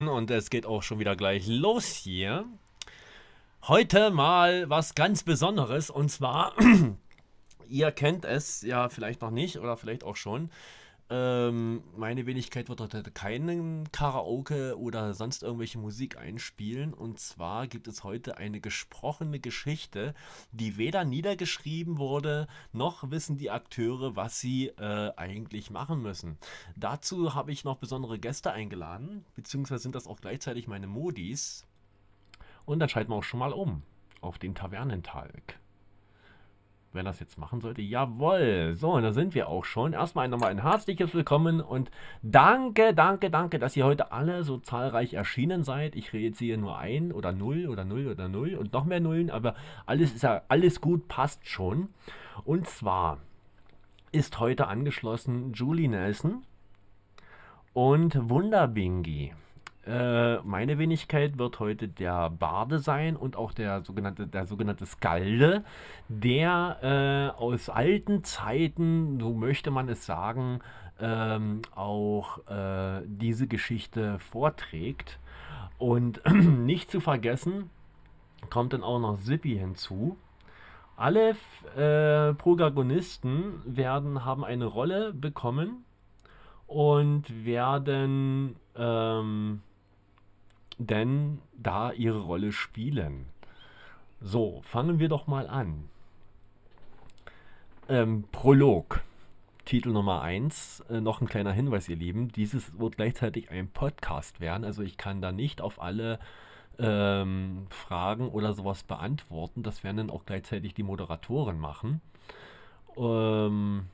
Und es geht auch schon wieder gleich los hier. Heute mal was ganz Besonderes und zwar, ihr kennt es ja vielleicht noch nicht oder vielleicht auch schon. Ähm, meine Wenigkeit wird heute keinen Karaoke oder sonst irgendwelche Musik einspielen. Und zwar gibt es heute eine gesprochene Geschichte, die weder niedergeschrieben wurde, noch wissen die Akteure, was sie äh, eigentlich machen müssen. Dazu habe ich noch besondere Gäste eingeladen, beziehungsweise sind das auch gleichzeitig meine Modis. Und dann schalten wir auch schon mal um auf den Tavernentalk wenn das jetzt machen sollte. Jawohl, so, und da sind wir auch schon. Erstmal nochmal ein herzliches Willkommen und danke, danke, danke, dass ihr heute alle so zahlreich erschienen seid. Ich rede jetzt hier nur ein oder null oder null oder null und noch mehr Nullen, aber alles ist ja, alles gut, passt schon. Und zwar ist heute angeschlossen Julie Nelson und Wunderbingi. Äh, meine Wenigkeit wird heute der Barde sein und auch der sogenannte, der sogenannte Skalde, der äh, aus alten Zeiten, so möchte man es sagen, ähm, auch äh, diese Geschichte vorträgt. Und nicht zu vergessen, kommt dann auch noch Zippy hinzu. Alle äh, Protagonisten werden, haben eine Rolle bekommen und werden ähm, denn da ihre Rolle spielen. So, fangen wir doch mal an. Ähm, Prolog. Titel Nummer 1. Äh, noch ein kleiner Hinweis, ihr Lieben. Dieses wird gleichzeitig ein Podcast werden. Also ich kann da nicht auf alle ähm, Fragen oder sowas beantworten. Das werden dann auch gleichzeitig die Moderatoren machen. Ähm,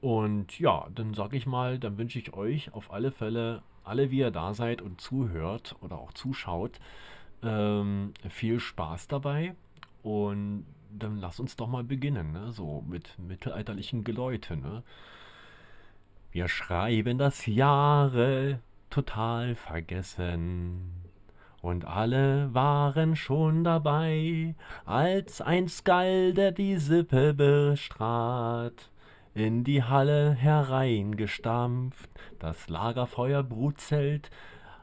und ja, dann sage ich mal, dann wünsche ich euch auf alle Fälle alle, wie ihr da seid und zuhört oder auch zuschaut, ähm, viel Spaß dabei. Und dann lass uns doch mal beginnen, ne? so mit mittelalterlichen Geläute. Ne? Wir schreiben das Jahre total vergessen. Und alle waren schon dabei, als ein Skalde die Sippe bestrat in die Halle hereingestampft, das Lagerfeuer brutzelt,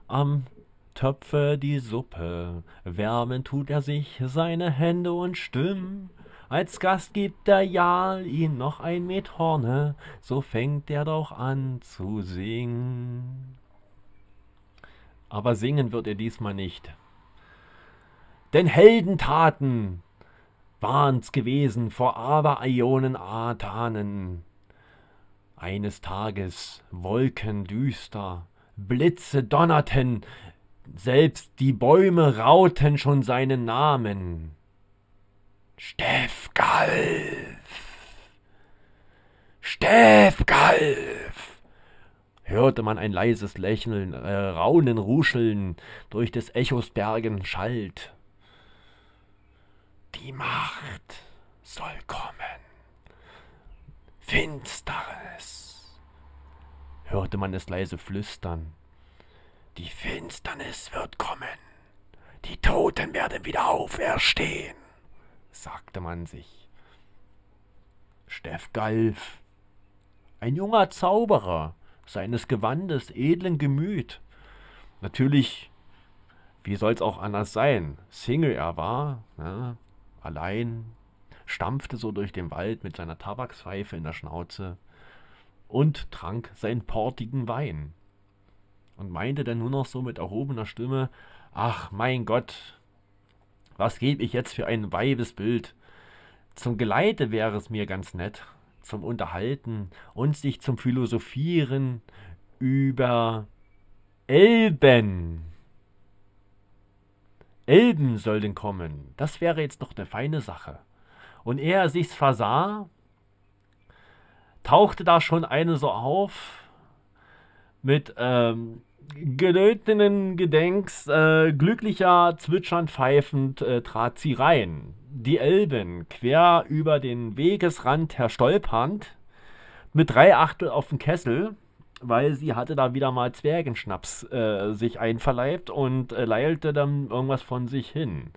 am Töpfe die Suppe, wärmen tut er sich seine Hände und Stimmen. Als Gast gibt der Jarl ihn noch ein Met Horne, so fängt er doch an zu singen. Aber singen wird er diesmal nicht. Denn Heldentaten waren's gewesen vor Abereionen Atanen. Eines Tages Wolken düster, Blitze donnerten, selbst die Bäume rauten schon seinen Namen. Steffgalf! Steffgalf! hörte man ein leises Lächeln, äh, Raunen, Ruscheln durch des Echos Bergen schallt. Die Macht soll kommen. Finsternis. Hörte man es leise flüstern. Die Finsternis wird kommen. Die Toten werden wieder auferstehen, sagte man sich. Steff Galf, ein junger Zauberer, seines Gewandes edlen Gemüt. Natürlich, wie soll's auch anders sein, Single er war, ja, allein, stampfte so durch den Wald mit seiner Tabakspfeife in der Schnauze und trank seinen portigen Wein und meinte dann nur noch so mit erhobener Stimme, ach mein Gott, was gebe ich jetzt für ein Weibesbild? Zum Geleite wäre es mir ganz nett, zum Unterhalten und sich zum Philosophieren über Elben. Elben sollten kommen. Das wäre jetzt doch eine feine Sache. Und er sich's versah, tauchte da schon eine so auf mit ähm, gelötenen Gedenks, äh, glücklicher, zwitschernd pfeifend äh, trat sie rein. Die Elben, quer über den Wegesrand herstolpernd, mit drei Achtel auf dem Kessel, weil sie hatte da wieder mal Zwergenschnaps äh, sich einverleibt und äh, leilte dann irgendwas von sich hin.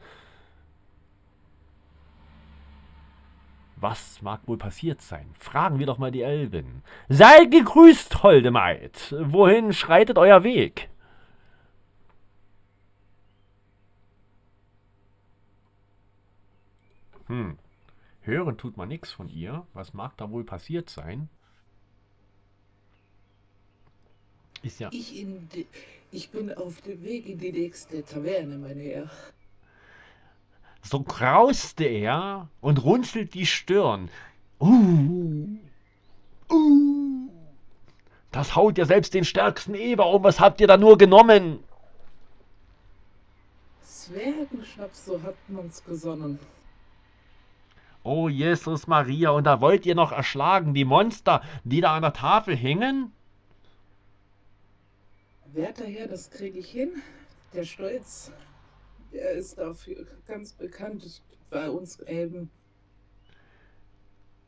Was mag wohl passiert sein? Fragen wir doch mal die Elben. Seid gegrüßt, holde Maid. Wohin schreitet euer Weg? Hm. Hören tut man nichts von ihr. Was mag da wohl passiert sein? Ist ja. Ich, die, ich bin auf dem Weg in die nächste Taverne, meine Herr. So krauste er und runzelt die Stirn. Uh, uh, das haut ja selbst den stärksten Eber um. Was habt ihr da nur genommen? Zwergenschnaps, so hat man's gesonnen. Oh Jesus Maria, und da wollt ihr noch erschlagen, die Monster, die da an der Tafel hingen? Werter Herr, das kriege ich hin. Der Stolz, der ist dafür ganz bekannt bei uns Elben.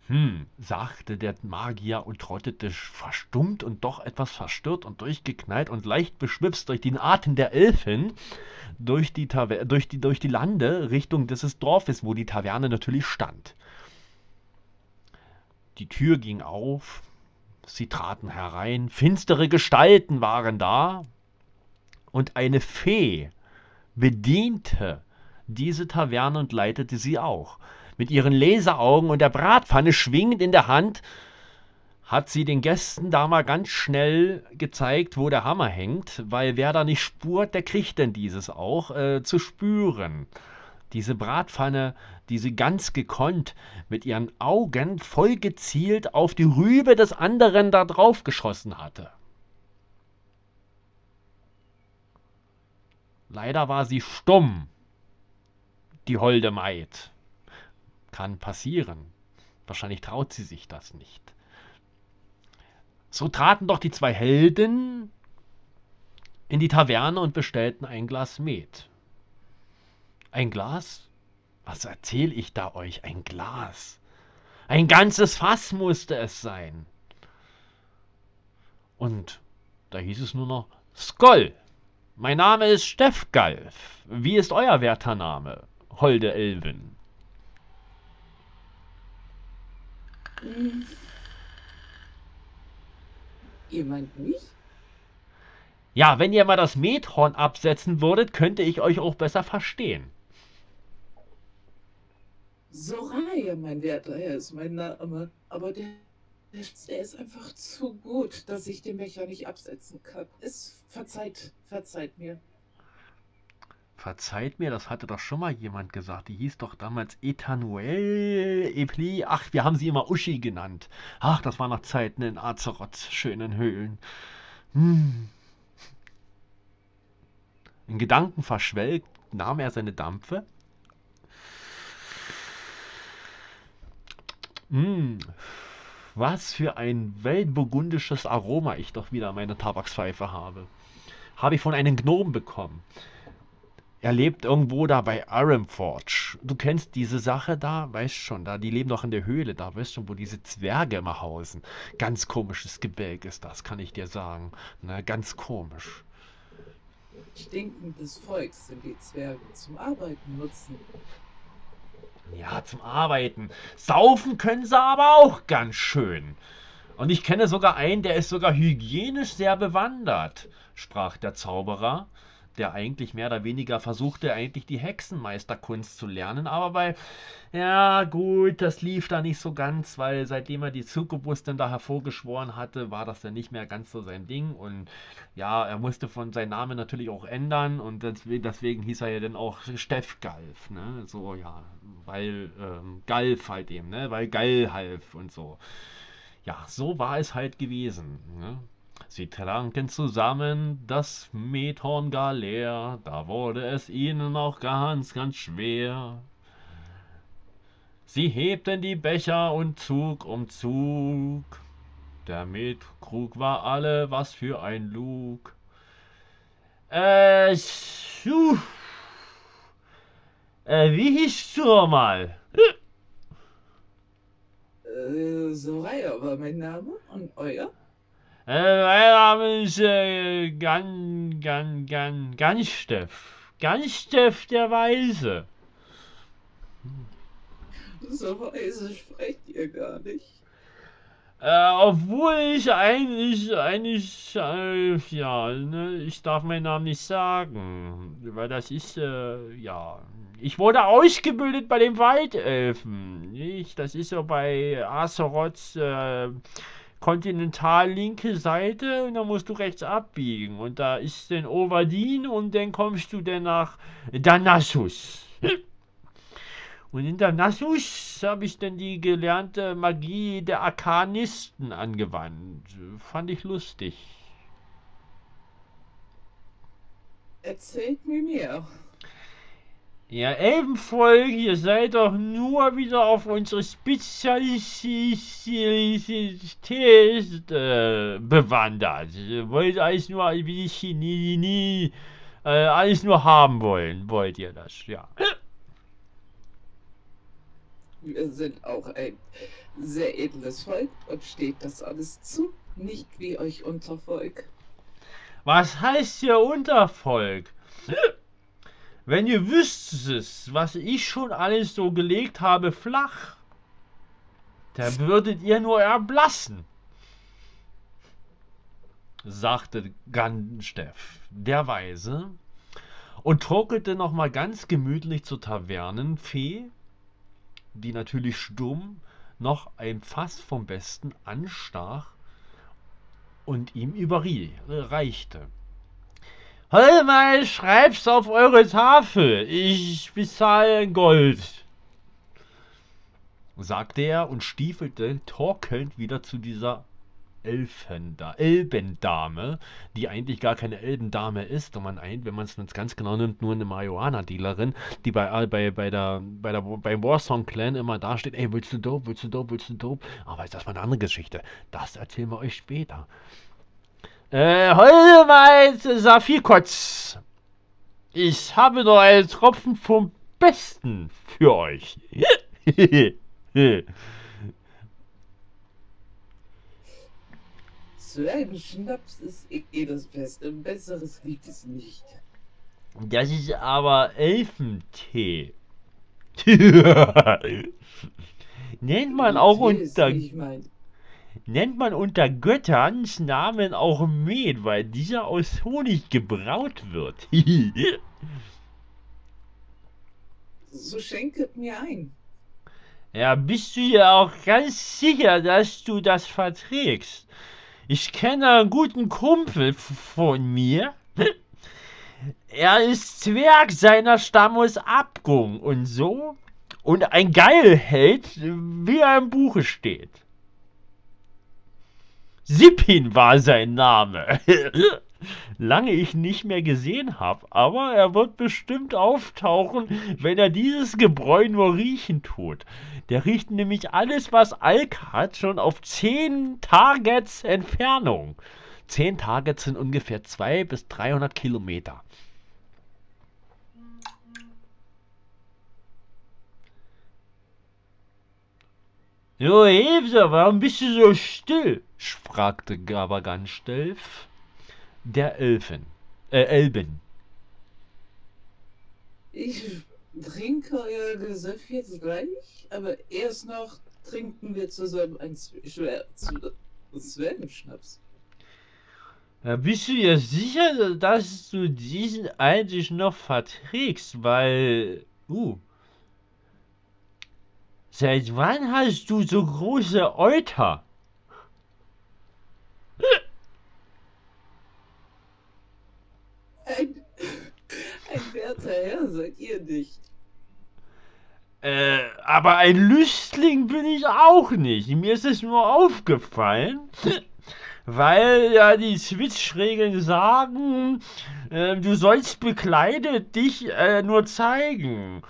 Hm, sagte der Magier und trottete verstummt und doch etwas verstört und durchgeknallt und leicht beschwipst durch den Atem der Elfen durch die, Taver durch die, durch die Lande Richtung dieses Dorfes, wo die Taverne natürlich stand. Die Tür ging auf, sie traten herein, finstere Gestalten waren da, und eine Fee bediente diese Taverne und leitete sie auch. Mit ihren Laseraugen und der Bratpfanne schwingend in der Hand hat sie den Gästen da mal ganz schnell gezeigt, wo der Hammer hängt, weil wer da nicht spurt, der kriegt denn dieses auch äh, zu spüren. Diese Bratpfanne, die sie ganz gekonnt mit ihren Augen voll gezielt auf die Rübe des anderen da drauf geschossen hatte. Leider war sie stumm, die holde Maid. Kann passieren. Wahrscheinlich traut sie sich das nicht. So traten doch die zwei Helden in die Taverne und bestellten ein Glas Met. Ein Glas? Was erzähl ich da euch? Ein Glas. Ein ganzes Fass musste es sein. Und da hieß es nur noch Skoll. Mein Name ist Steffgalf. Wie ist euer werter Name, holde Elvin? Hm. Ihr meint mich? Ja, wenn ihr mal das Methorn absetzen würdet, könnte ich euch auch besser verstehen. Soraya, mein werter Herr, ist mein Name. Aber der, der ist einfach zu gut, dass ich den Becher nicht absetzen kann. Es verzeiht, verzeiht mir. Verzeiht mir, das hatte doch schon mal jemand gesagt. Die hieß doch damals Etanuel Epli. Ach, wir haben sie immer Uschi genannt. Ach, das war noch Zeiten in Azeroths schönen Höhlen. Hm. In Gedanken verschwelgt nahm er seine Dampfe Mmh, was für ein weltburgundisches Aroma ich doch wieder meine Tabakspfeife habe. Habe ich von einem Gnom bekommen. Er lebt irgendwo da bei Aramforge. Du kennst diese Sache da, weißt schon, da, die leben doch in der Höhle, da weißt schon, wo diese Zwerge immer hausen. Ganz komisches Gebälk ist das, kann ich dir sagen. Na, ganz komisch. Stinkendes Volk sind die Zwerge zum Arbeiten nutzen. Ja, zum Arbeiten. Saufen können sie aber auch ganz schön. Und ich kenne sogar einen, der ist sogar hygienisch sehr bewandert, sprach der Zauberer der eigentlich mehr oder weniger versuchte, eigentlich die Hexenmeisterkunst zu lernen. Aber bei, ja gut, das lief da nicht so ganz, weil seitdem er die Succubus dann da hervorgeschworen hatte, war das dann nicht mehr ganz so sein Ding. Und ja, er musste von seinem Namen natürlich auch ändern und deswegen, deswegen hieß er ja dann auch Steff Galf, ne? So, ja, weil ähm, Galf halt eben, ne? Weil Gall half und so. Ja, so war es halt gewesen. Ne? Sie tranken zusammen das Methorn gar leer, da wurde es ihnen auch ganz, ganz schwer. Sie hebten die Becher und Zug um Zug. Der Metkrug war alle was für ein Lug. Äh, schuh. Äh, wie hieß du mal? Äh, Soraya war mein Name und euer? Äh, mein Name ist äh, Gan, Gan, Gan, Gansteff. Gansteff der Weise. So weise sprecht ihr gar nicht. Äh, obwohl ich eigentlich, eigentlich, äh, ja, ne, ich darf meinen Namen nicht sagen, weil das ist, äh, ja, ich wurde ausgebildet bei den Waldelfen. Nicht? Das ist so bei Azeroths äh, kontinental linke Seite und da musst du rechts abbiegen. Und da ist dann Ovadin und dann kommst du dann nach Danassus. Und in Danassus habe ich dann die gelernte Magie der Arkanisten angewandt. Fand ich lustig. Erzählt mir mehr. Ja, Elbenvolk, ihr seid doch nur wieder auf unsere Spezialität äh, bewandert. Ihr wollt alles nur wie die nie, äh, alles nur haben wollen, wollt ihr das, ja. Wir sind auch ein sehr edles Volk und steht das alles zu, nicht wie euch Untervolk. Was heißt hier Untervolk? Wenn ihr wüsstet, was ich schon alles so gelegt habe flach, da würdet ihr nur erblassen, sagte Gansteff, der Weise, und torkelte nochmal ganz gemütlich zur Tavernenfee, die natürlich stumm noch ein Fass vom Besten anstach und ihm überreichte. Hol mal, schreib's auf eure Tafel. Ich bezahle Gold. sagte er und stiefelte torkelnd wieder zu dieser Elfenda Elbendame, die eigentlich gar keine Elbendame ist, und man wenn man es ganz genau nimmt, nur eine Marihuana-Dealerin, die bei, bei, bei der, bei der, beim Warsong Clan immer da steht, ey, willst du dope, willst du dope, willst du dope? Aber ist das mal eine andere Geschichte. Das erzählen wir euch später. Äh, heute mal Saphirkotz. Ich habe noch einen Tropfen vom Besten für euch. Zwergenschnaps ist eh das Beste. Besseres gibt es nicht. Das ist aber Elfentee. Nennt man auch unter. Nennt man unter Götterns Namen auch Met, weil dieser aus Honig gebraut wird. so schenket mir ein. Ja, bist du ja auch ganz sicher, dass du das verträgst? Ich kenne einen guten Kumpel von mir. Er ist Zwerg seiner Stammes Abgung und so. Und ein Geilheld, wie er im Buche steht. Sippin war sein Name. Lange ich nicht mehr gesehen habe, aber er wird bestimmt auftauchen, wenn er dieses Gebräu nur riechen tut. Der riecht nämlich alles, was Alk hat, schon auf 10 Targets Entfernung. 10 Targets sind ungefähr 200 bis 300 Kilometer. Jo, Hebser, warum bist du so still? Fragte Gabaganstellf, der Elfen, äh, Elben. Ich trinke euer Gesöff jetzt gleich, aber erst noch trinken wir zusammen ein Zwergenschnaps. Ja, bist du dir sicher, dass du diesen eigentlich noch verträgst? Weil, uh, Seit wann hast du so große Euter? Ein, ein werter Herr seid ihr nicht. Äh, aber ein Lüstling bin ich auch nicht. Mir ist es nur aufgefallen, weil ja die Switch-Regeln sagen, äh, du sollst bekleidet dich äh, nur zeigen.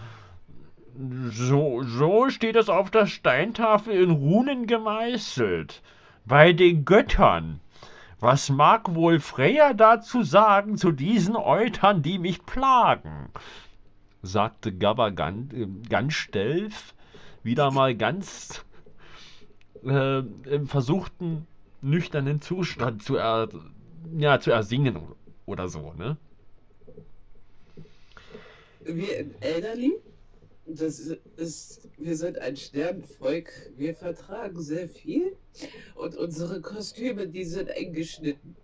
So, so steht es auf der Steintafel in Runen gemeißelt. Bei den Göttern. Was mag wohl Freya dazu sagen zu diesen Eutern, die mich plagen? sagte Gabba ganz, äh, ganz stelf, wieder mal ganz äh, im versuchten nüchternen Zustand zu, er, ja, zu ersingen oder so, ne? Wir in Elderly das ist, wir sind ein Sternenvolk. Wir vertragen sehr viel und unsere Kostüme, die sind eng geschnitten.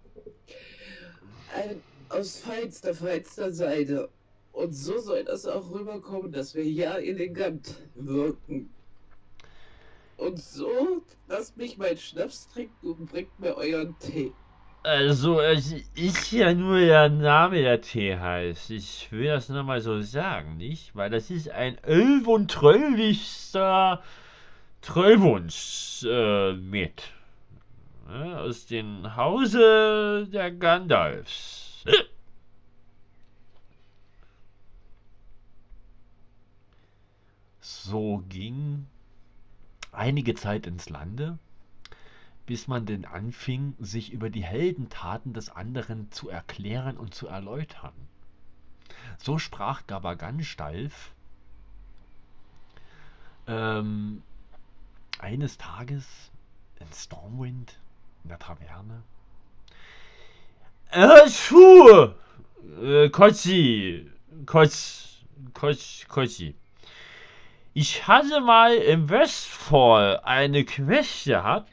Ein, aus feinster, feinster Seide. Und so soll das auch rüberkommen, dass wir ja elegant wirken. Und so lasst mich meinen Schnaps trinken und bringt mir euren Tee. Also, ist ja nur der Name, der Tee heißt. Ich will das nochmal so sagen, nicht? Weil das ist ein elf- und tröllichster Trollwunsch äh, mit. Ja, aus dem Hause der Gandalfs. So ging einige Zeit ins Lande, bis man denn anfing, sich über die Heldentaten des anderen zu erklären und zu erläutern. So sprach Gabaganstalf ähm, eines Tages in Stormwind in der Taverne. Äh, Schuh! Äh, Kotzi! Kotz, Kotz, Kotzi. Ich hatte mal im Westfall eine Quest gehabt.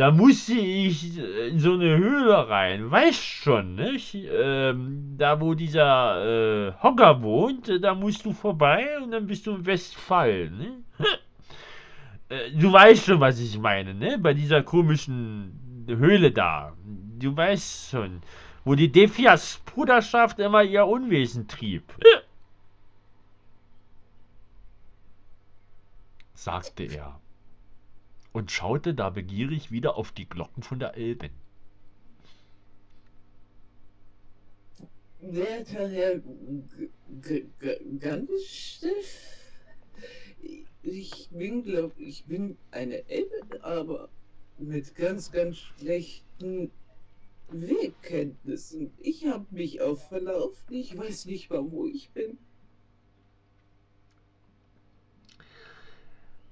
Da musste ich in so eine Höhle rein. Weißt schon, nicht? Ähm, da wo dieser äh, Hocker wohnt, da musst du vorbei und dann bist du im Westfall, ne? Äh, du weißt schon, was ich meine, ne? Bei dieser komischen Höhle da. Du weißt schon, wo die Defias Bruderschaft immer ihr Unwesen trieb. sagte er und schaute da begierig wieder auf die Glocken von der Elben. Werter Herr G- G- G- Ganstiff, ich bin, glaub ich, bin eine Elbe, aber mit ganz, ganz schlechten Wegkenntnissen. Ich habe mich auch verlaufen, ich weiß nicht mal, wo ich bin.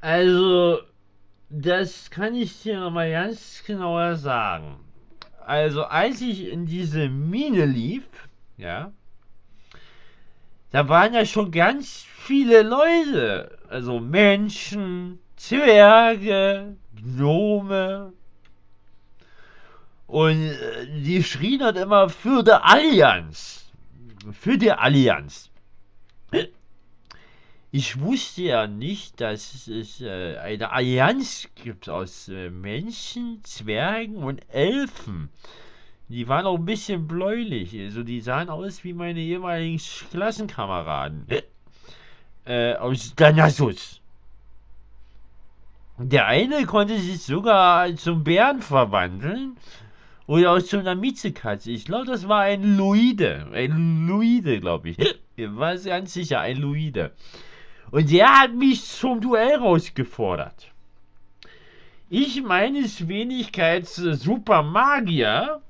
Also, das kann ich dir nochmal ganz genauer sagen. Also, als ich in diese Mine lief, ja, da waren ja schon ganz viele Leute. Also Menschen, Zwerge, Gnome. Und äh, die schrien halt immer für die Allianz. Für die Allianz. Ich wusste ja nicht, dass es äh, eine Allianz gibt aus äh, Menschen, Zwergen und Elfen. Die waren auch ein bisschen bläulich. Also die sahen aus wie meine ehemaligen Klassenkameraden. Äh, aus Danassus. Der eine konnte sich sogar zum Bären verwandeln. Oder auch zu einer Miezekatze. Ich glaube, das war ein Luide. Ein Luide, glaube ich. Ich war ganz sicher, ein Luide. Und der hat mich zum Duell rausgefordert. Ich meines Wenigkeits äh, Supermagier.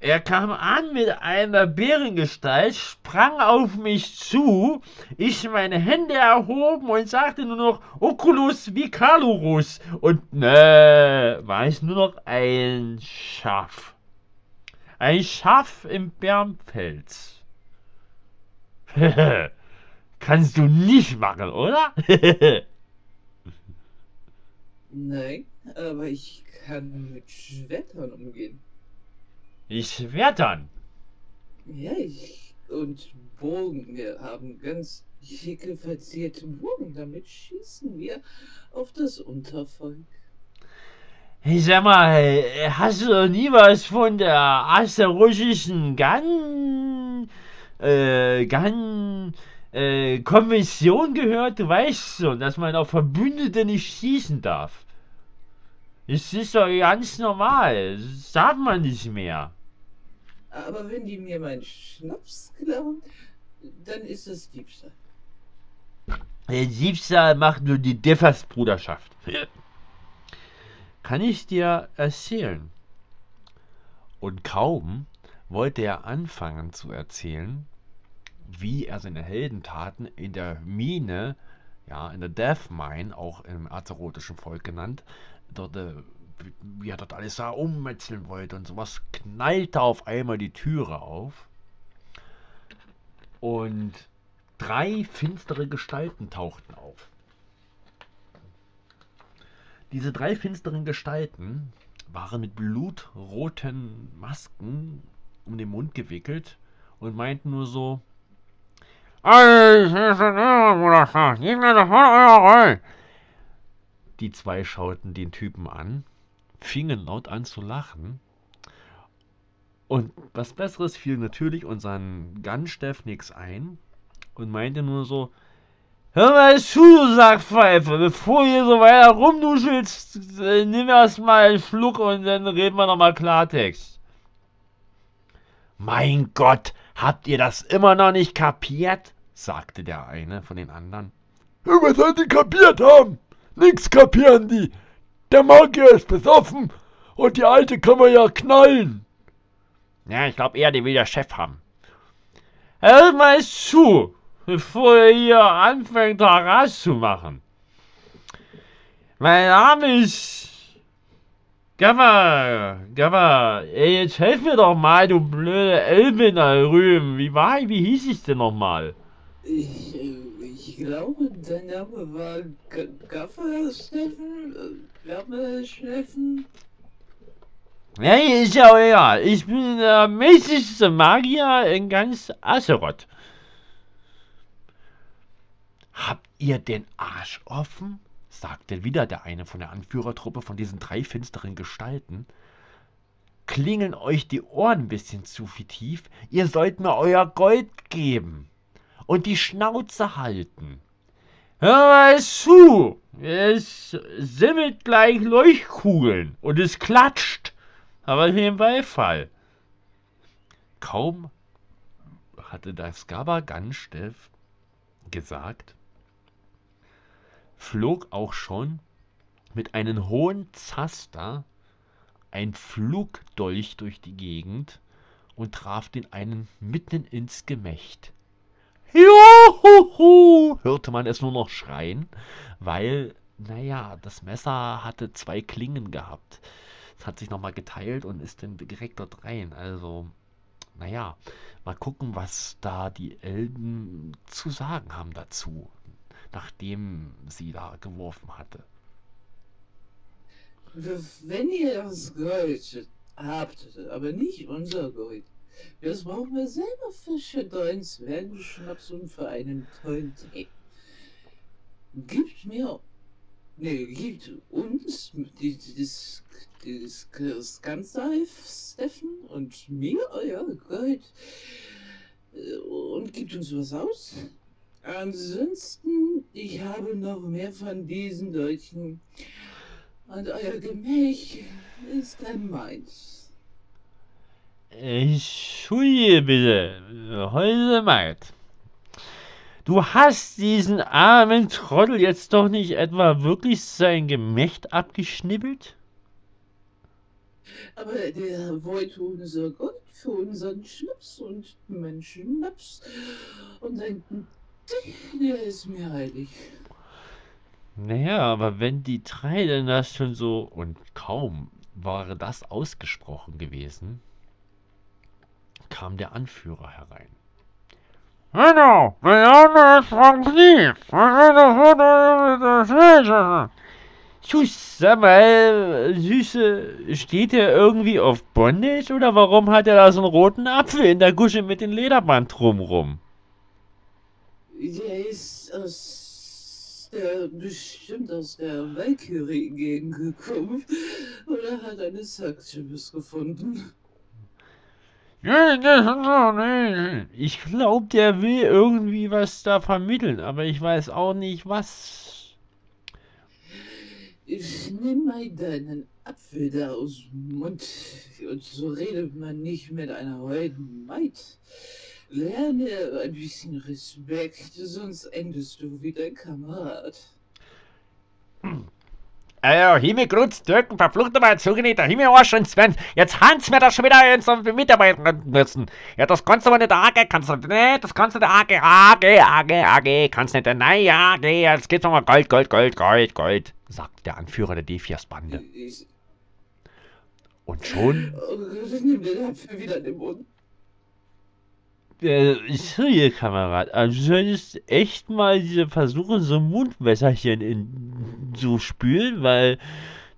Er kam an mit einer Bärengestalt, sprang auf mich zu, ich meine Hände erhoben und sagte nur noch Oculus Vicalurus und ne, war ich nur noch ein Schaf. Ein Schaf im Bärmpelz. Kannst du nicht machen, oder? Nein, aber ich kann mit Schwertern umgehen. ich werd dann. Ja, ich und Bogen. Wir haben ganz schicke verzierte Bogen. Damit schießen wir auf das Untervolk. Ich sag mal, hast du noch nie was von der asteroidischen Gun, äh, Gun, äh, Konvention gehört? Du weißt schon, dass man auf Verbündete nicht schießen darf. Es ist doch ganz normal. Das darf man nicht mehr. Aber wenn die mir meinen Schnaps klauen, dann ist es Diebstahl. Der Diebstahl macht nur die Defers-Bruderschaft. Kann ich dir erzählen? Und kaum wollte er anfangen zu erzählen, wie er seine Heldentaten in der Mine, ja, in der Death Mine, auch im azerotischen Volk genannt, dort, äh, wie er dort alles da ummetzeln wollte und sowas, knallte auf einmal die Türe auf. Und drei finstere Gestalten tauchten auf. Diese drei finsteren Gestalten waren mit blutroten Masken um den Mund gewickelt und meinten nur so, die zwei schauten den Typen an, fingen laut an zu lachen. Und was Besseres fiel natürlich unseren Gunsteff nix ein und meinte nur so, Hör mal zu, du Sackpfeife, bevor hier so weiter rumnuschelst, äh, nimm erst mal einen Schluck und dann reden wir nochmal Klartext. Mein Gott, habt ihr das immer noch nicht kapiert? sagte der eine von den anderen. Was sollen die kapiert haben? Nix kapieren die. Der Magier ist besoffen und die Alte kann man ja knallen. Ja, ich glaube eher, die will der Chef haben. Hört mal zu, bevor ihr hier anfängt, Haras zu machen. Mein Name ist Gaffer, Gaffer, ey, jetzt helf mir doch mal, du blöde Elbin da drüben. Wie war, wie hieß ich denn nochmal? Ich, ich glaube, dein Name war G Gaffer Steffen? Äh, Gaffer Steffen? Nee, ist ja auch egal. Ich bin der mäßigste Magier in ganz Azeroth. Habt ihr den Arsch offen? Sagte wieder der eine von der Anführertruppe von diesen drei finsteren Gestalten. Klingeln euch die Ohren ein bisschen zu viel tief? Ihr sollt mir euer Gold geben und die Schnauze halten. Hör mal zu! Es simmelt gleich Leuchtkugeln und es klatscht, aber den Beifall. Kaum hatte das Gabagansteff gesagt, flog auch schon mit einem hohen Zaster ein Flugdolch durch die Gegend und traf den einen mitten ins Gemächt. Juhu! hörte man es nur noch schreien, weil, naja, das Messer hatte zwei Klingen gehabt. Es hat sich nochmal geteilt und ist dann direkt dort rein. Also, naja, mal gucken, was da die Elben zu sagen haben dazu, nachdem sie da geworfen hatte. Wenn ihr das Gold habt, aber nicht unser Gold, das brauchen wir selber für Schedrein Zwergenschnaps und für einen tollen Tee. Gibt mir, ne, gibt uns das ganze Steffen und mir euer Gold äh, und gibt uns was aus. Ansonsten, ich habe noch mehr von diesen Deutschen und euer Gemäch ist dann meins. Entschuldige bitte, Häuse Maid. Du hast diesen armen Trottel jetzt doch nicht etwa wirklich sein Gemächt abgeschnibbelt? Aber der wollte unser Gott für unseren Schnaps und Menschennaps. Und ein der ist mir heilig. Naja, aber wenn die drei denn das schon so. Und kaum war das ausgesprochen gewesen, kam der Anführer herein. Hallo, mein Name ist Frank Lief. Tschüss, sag mal, Süße, steht er irgendwie auf Bondage oder warum hat er da so einen roten Apfel in der Gusche mit dem Lederband drumrum? Der ist aus der, bestimmt aus der Valkyrie-Gegend gekommen oder hat eine Sackchips gefunden. Ich glaube, der will irgendwie was da vermitteln, aber ich weiß auch nicht was. Ich nimm mal deinen Apfel da aus dem Mund und so redet man nicht mit einer heutigen Maid. Lerne ein bisschen Respekt, sonst endest du wie dein Kamerad. Also, Himmel, Grutz, Türken, verfluchte mal zugenäht, der Himmel, Arsch und Sven. Jetzt Hans mir das schon wieder in so Mitarbeiter müssen. Ja, das kannst du aber nicht, AG, kannst du nicht, das kannst du nicht, AG, AG, AG, AG, kannst nicht, nein, ja, AG, jetzt geht's nochmal Gold, Gold, Gold, Gold, Gold, sagt der Anführer der D4-Bande. Und schon... Oh Gott, nimm den Apfel wieder in den Mund. Äh, sorry, Kamerad, also du solltest echt mal diese versuchen, so ein Mundwässerchen in zu spülen, weil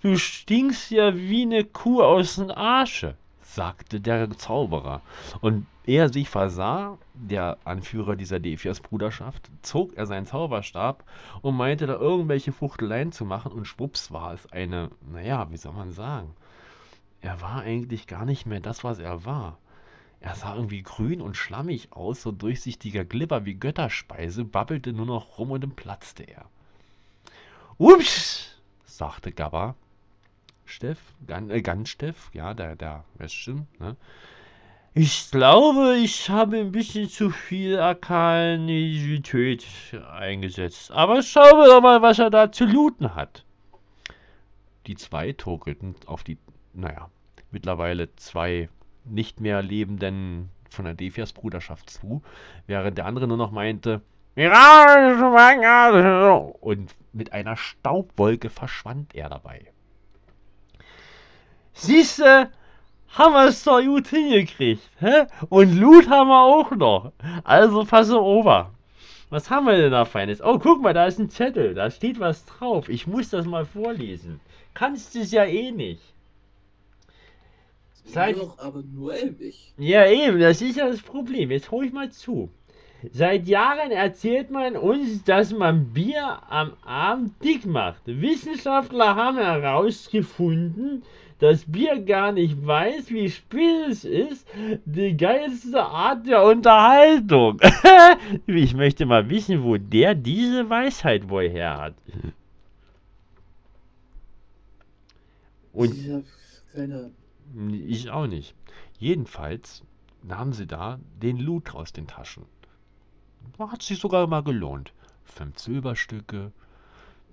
du stinkst ja wie eine Kuh aus dem Arsche, sagte der Zauberer. Und er sich versah, der Anführer dieser Defias-Bruderschaft, zog er seinen Zauberstab und meinte da irgendwelche Fuchteleien zu machen und schwupps war es eine, naja, wie soll man sagen, er war eigentlich gar nicht mehr das, was er war. Er sah irgendwie grün und schlammig aus, so durchsichtiger Glibber wie Götterspeise, babbelte nur noch rum und dann platzte er. Ups, sagte Gabba. Steff, Gan, äh, ganz Steff, ja, der, der, weißt ne? Ich glaube, ich habe ein bisschen zu viel Arkanität eingesetzt. Aber schauen wir doch mal, was er da zu looten hat. Die zwei torkelten auf die, naja, mittlerweile zwei nicht mehr lebenden von der Defias Bruderschaft zu, während der andere nur noch meinte, und mit einer Staubwolke verschwand er dabei. Siehste, haben wir es doch gut hingekriegt. Hä? Und Loot haben wir auch noch. Also passe over. Was haben wir denn da Feines? Oh, guck mal, da ist ein Zettel. Da steht was drauf. Ich muss das mal vorlesen. Kannst du es ja eh nicht. Seit doch aber nur Elbig. Ja, eben, das ist ja das Problem. Jetzt hol ich mal zu. Seit Jahren erzählt man uns, dass man Bier am Abend dick macht. Wissenschaftler haben herausgefunden, dass Bier gar nicht weiß, wie spät es ist. Die geilste Art der Unterhaltung. ich möchte mal wissen, wo der diese Weisheit wohl her hat. Und ich habe keine ich auch nicht. Jedenfalls nahmen sie da den Loot aus den Taschen. Hat sich sogar mal gelohnt. Fünf Silberstücke,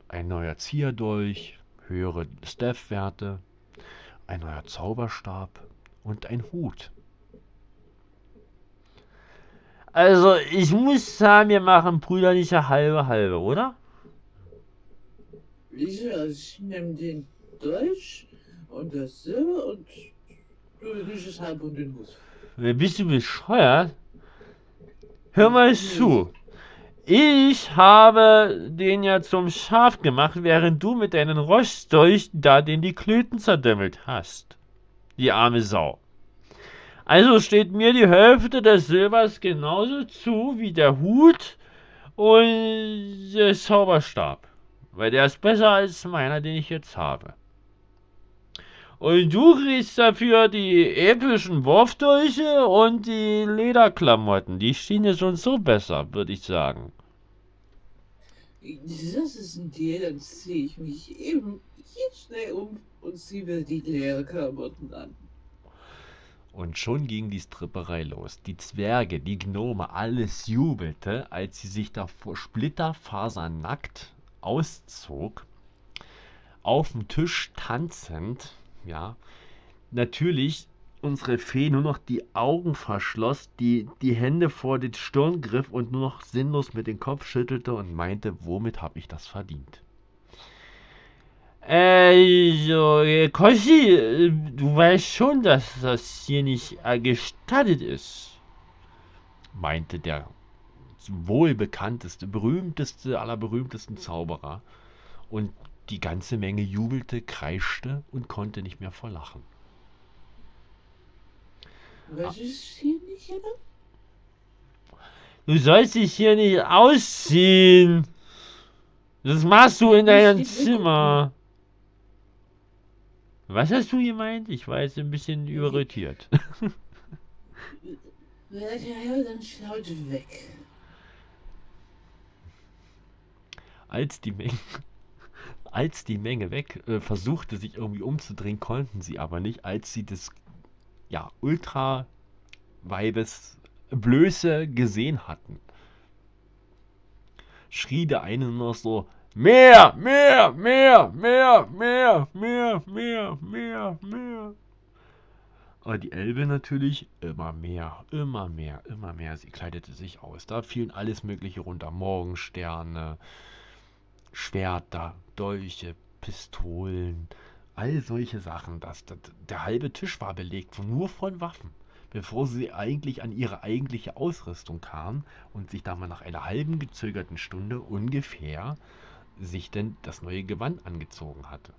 ein neuer Zierdolch, höhere Staff-Werte, ein neuer Zauberstab und ein Hut. Also, ich muss sagen, wir machen brüderliche halbe halbe, oder? Ja, ich nehme den Dolch und das Silber und du nimmst halb und den Hut. Bist du bescheuert? Hör mal zu. Ich habe den ja zum Schaf gemacht, während du mit deinen Rostdolchen da den die Klöten zerdämmelt hast. Die arme Sau. Also steht mir die Hälfte des Silbers genauso zu wie der Hut und der Zauberstab. Weil der ist besser als meiner, den ich jetzt habe. Und du kriegst dafür die epischen Wurfdolche und die Lederklamotten. Die stehen dir schon so besser, würde ich sagen. Das ist ein Deal, dann ziehe ich mich eben hier schnell um und ziehe mir die Lederklamotten an. Und schon ging die Stripperei los. Die Zwerge, die Gnome, alles jubelte, als sie sich da vor Splitterfasernackt auszog, auf dem Tisch tanzend ja, natürlich unsere Fee nur noch die Augen verschloss, die, die Hände vor den Stirn griff und nur noch sinnlos mit dem Kopf schüttelte und meinte, womit habe ich das verdient? Also, Koshi, du weißt schon, dass das hier nicht äh, gestattet ist, meinte der wohlbekannteste, berühmteste aller berühmtesten Zauberer. Und die ganze Menge jubelte, kreischte und konnte nicht mehr vor Lachen. Was ist hier nicht, oder? Du sollst dich hier nicht ausziehen. Das machst du in deinem Zimmer. Was hast du gemeint? Ich war jetzt ein bisschen irritiert. Ja, dann schaut weg. Als die Menge als die Menge weg äh, versuchte, sich irgendwie umzudrehen, konnten sie aber nicht, als sie das ja, Ultra-Weibes Blöße gesehen hatten. Schrie der eine nur so, mehr, mehr, mehr, mehr, mehr, mehr, mehr, mehr, mehr. Aber die Elbe natürlich immer mehr, immer mehr, immer mehr. Sie kleidete sich aus. Da fielen alles Mögliche runter. Morgensterne, Schwerter, Dolche, Pistolen, all solche Sachen. Das, das, der halbe Tisch war belegt nur von Waffen, bevor sie eigentlich an ihre eigentliche Ausrüstung kamen und sich da mal nach einer halben gezögerten Stunde ungefähr sich denn das neue Gewand angezogen hatte.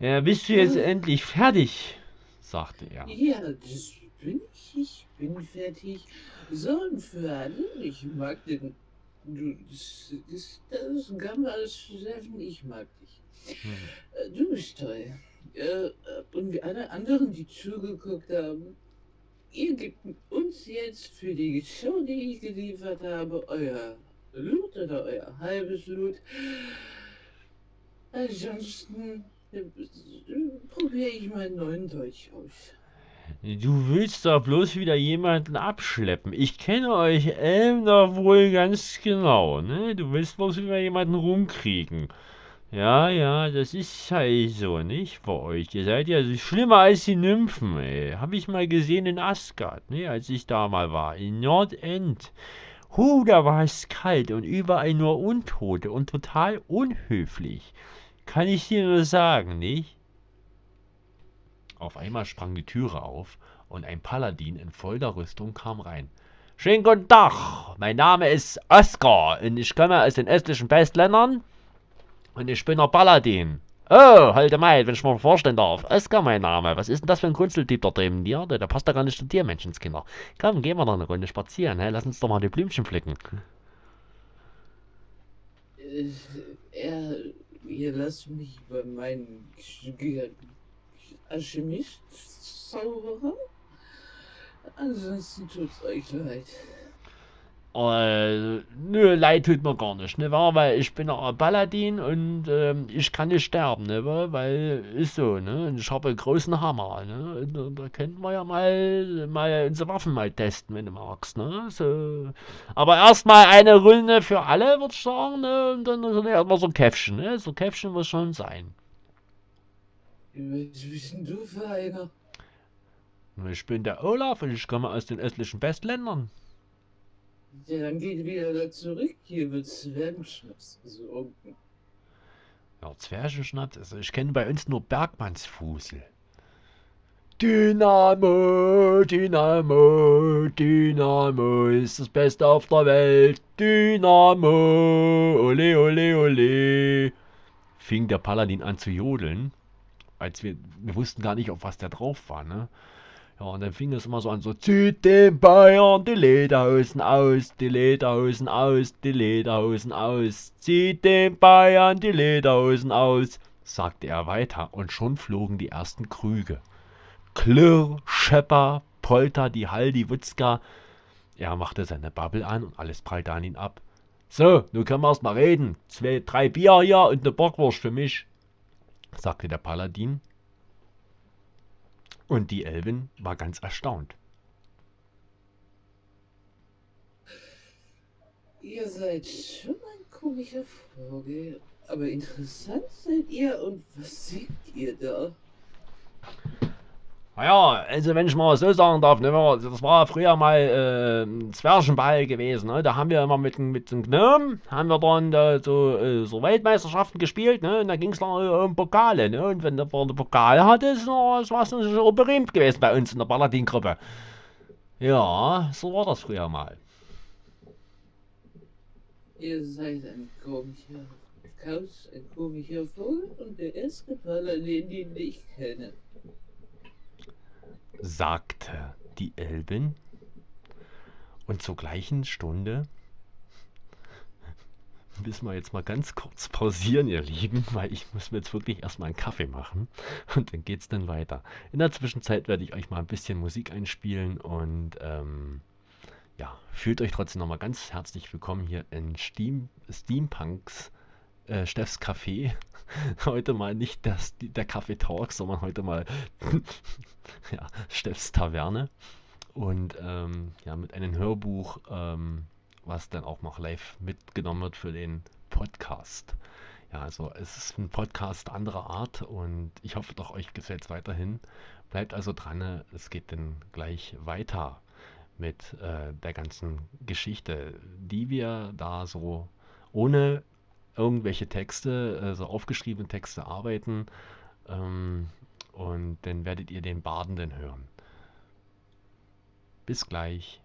Ja, bist du jetzt endlich fertig? sagte er. Ja, das bin ich. Ich bin fertig. So, für alle, ich mag den. Du, das, das, das Gamma-Steffen, ich mag dich. Hm. Du bist toll. Äh, und wie alle anderen, die zugeguckt haben, ihr gebt uns jetzt für die Show, die ich geliefert habe, euer Loot oder euer halbes Loot. Ansonsten äh, probiere ich meinen neuen Deutsch aus. Du willst doch bloß wieder jemanden abschleppen. Ich kenne euch Elmner wohl ganz genau, ne? Du willst bloß wieder jemanden rumkriegen. Ja, ja, das ist halt so, nicht? Bei euch. Ihr seid ja schlimmer als die Nymphen, ey. Hab ich mal gesehen in Asgard, ne? Als ich da mal war. In Nordend. Hu, da war es kalt und überall nur Untote und total unhöflich. Kann ich dir nur sagen, nicht? Auf einmal sprang die Türe auf und ein Paladin in voller Rüstung kam rein. Schönen guten Tag, mein Name ist Oskar und ich komme aus den östlichen Westländern und ich bin der Paladin. Oh, halte Maid, wenn ich mal vorstellen darf. Oskar mein Name. Was ist denn das für ein Grunzeltyp da drüben dir? Der, der passt da gar nicht zu dir, Menschenskinder. Komm, gehen wir noch eine Runde spazieren, hä? Lass uns doch mal die Blümchen pflücken. Äh, Er, ihr lasst mich bei meinen Alchemist-Zauberer. Ansonsten tut's euch leid. Äh, nö, leid tut mir gar nicht, ne, wahr? Weil ich bin ein Paladin und ähm, ich kann nicht sterben, ne, wahr? Weil ist so, ne? Und ich habe einen großen Hammer, ne? Und, da- da könnten wir ja mal, mal unsere Waffen mal testen, wenn du magst, ne? So. Aber erstmal eine Runde für alle, würde ich sagen, ne? Und dann erstmal so ein Käffchen, ne? So ein Käffchen muss schon sein. Was bist denn du für einer? Ich bin der Olaf und ich komme aus den östlichen Westländern. Ja, dann geht wieder da zurück. Hier wird Zwergenschnaps besorgen. Ja, Zwergenschnaps, also ich kenne bei uns nur Bergmannsfusel. Dynamo, Dynamo, Dynamo ist das Beste auf der Welt. Dynamo, ole, ole, ole. fing der Paladin an zu jodeln, als wir, wir wussten gar nicht, auf was der drauf war, ne? Ja, und dann fing es immer so an, so, Zieht den Bayern die Lederhosen aus, die Lederhosen aus, die Lederhosen aus. Zieht den Bayern die Lederhosen aus. sagte er weiter, und schon flogen die ersten Krüge. Klirr, Schepper, Polter, die Hall, die Wutzka. Er machte seine Bubble an und alles prallte an ihn ab. So, nun können wir erst mal reden. Zwei, drei Bier hier und eine Bockwurst für mich. Sagte der Paladin. Und die Elbin war ganz erstaunt. Ihr seid schon ein komischer Vogel. Aber interessant seid ihr und was singt ihr da? Naja, also wenn ich mal so sagen darf, ne, das war früher mal äh, ein Zwergenball gewesen. Ne? Da haben wir immer mit, mit dem Gnom, haben wir dann da so, äh, so Weltmeisterschaften gespielt. Ne? Und da ging es dann äh, um Pokale. Ne? Und wenn der eine Pokal hatte, ist noch- das war es auch berühmt gewesen bei uns in der Paladin-Gruppe. Ja, so war das früher mal. Ihr seid ein komischer Kauz, ein komischer Vogel und der erste Paladin, den ich kenne. Sagte die Elbin. Und zur gleichen Stunde müssen wir jetzt mal ganz kurz pausieren, ihr Lieben, weil ich muss mir jetzt wirklich erstmal einen Kaffee machen und dann geht's dann weiter. In der Zwischenzeit werde ich euch mal ein bisschen Musik einspielen und ähm, ja, fühlt euch trotzdem nochmal ganz herzlich willkommen hier in Steam, Steampunks äh, Steffs Café. Heute mal nicht das, der Kaffee Talk, sondern heute mal ja, Steffs Taverne. Und ähm, ja, mit einem Hörbuch, ähm, was dann auch noch live mitgenommen wird für den Podcast. Ja, also es ist ein Podcast anderer Art und ich hoffe doch, euch gefällt es weiterhin. Bleibt also dran, es geht dann gleich weiter mit äh, der ganzen Geschichte, die wir da so ohne irgendwelche Texte, äh, so aufgeschriebene Texte arbeiten. Ähm, und dann werdet ihr den Badenden hören. Bis gleich.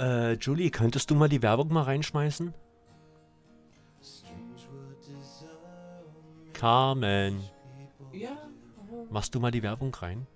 Äh, Julie, könntest du mal die Werbung mal reinschmeißen? Carmen, Ja, machst du mal die Werbung rein?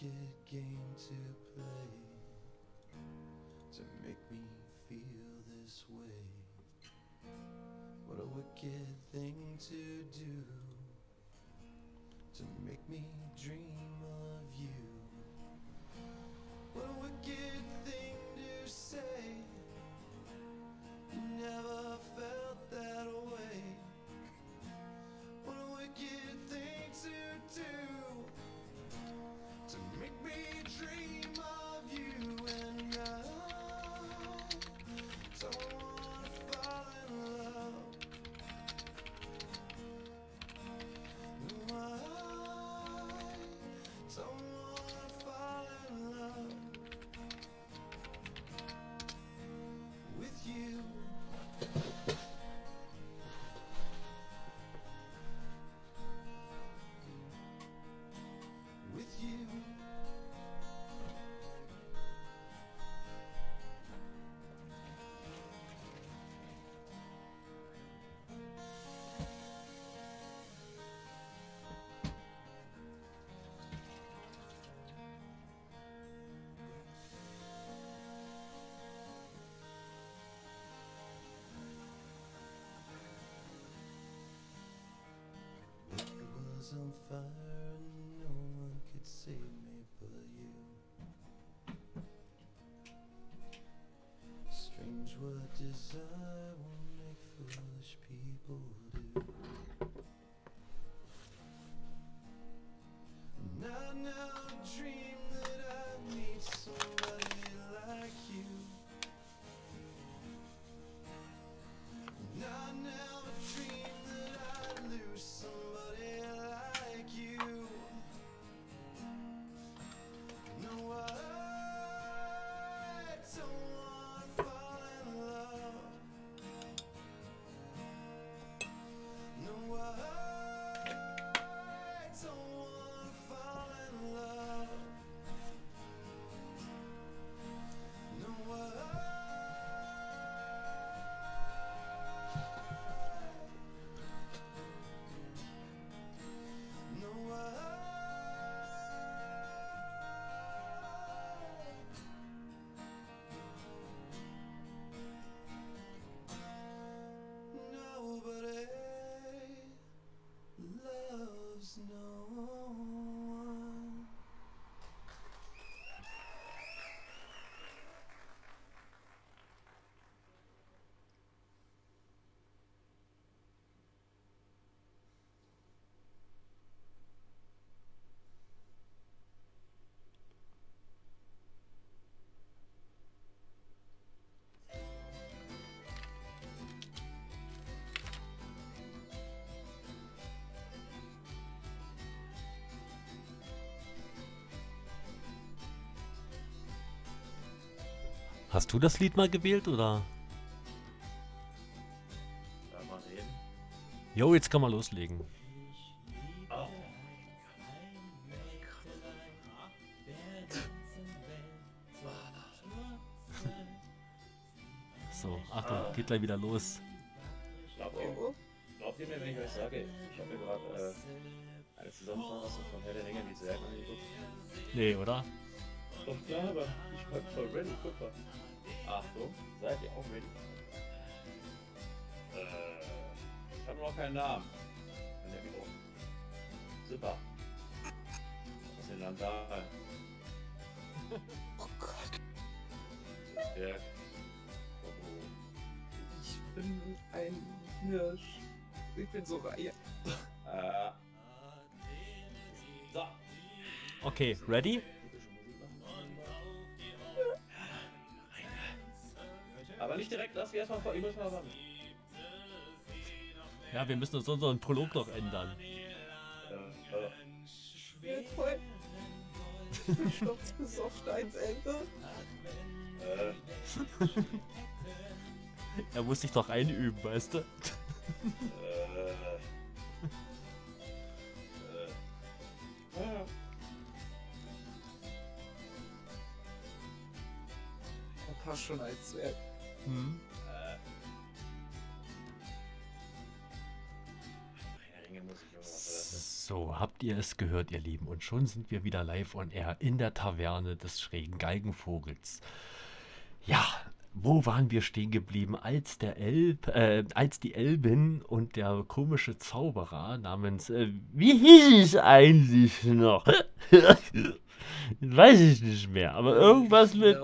Wicked game to play to make me feel this way. What a wicked thing to do to make me was on fire and no one could save me but you. Strange what desire will make foolish people Hast du das Lied mal gewählt oder? Da mal reden. Jo, jetzt kann man loslegen. So, Achtung, geht gleich wieder los. Glaubt ihr, glaubt ihr mir, wenn ich euch sage, ich habe mir gerade äh, eine Zusammenfassung von Herr der Ringe, die Serien angeguckt? Nee, oder? Doch klar, aber ich ready, guck mal. Achtung, seid ihr auch ready? keinen Namen. Der Mikro. Super. Was ist denn dann da? Oh Gott, oh. ich bin ein Hirsch. Ich bin so reihe. Äh. So. Okay, ready? Lass mich erstmal vor ihm mal warten. Ja, wir müssen uns unseren Prolog noch ändern. Äh, äh, Ja, toll. Ich bin sturzbesoffen als Elbe. äh, Er muss sich doch einüben, weißt du? äh, äh. Opa schon als Zwerg. Hm. Habt ihr es gehört, ihr Lieben? Und schon sind wir wieder live on air in der Taverne des schrägen Geigenvogels. Ja, wo waren wir stehen geblieben, als der Elb, äh, als die Elbin und der komische Zauberer namens, äh, wie hieß es eigentlich noch? Weiß ich nicht mehr, aber irgendwas mit,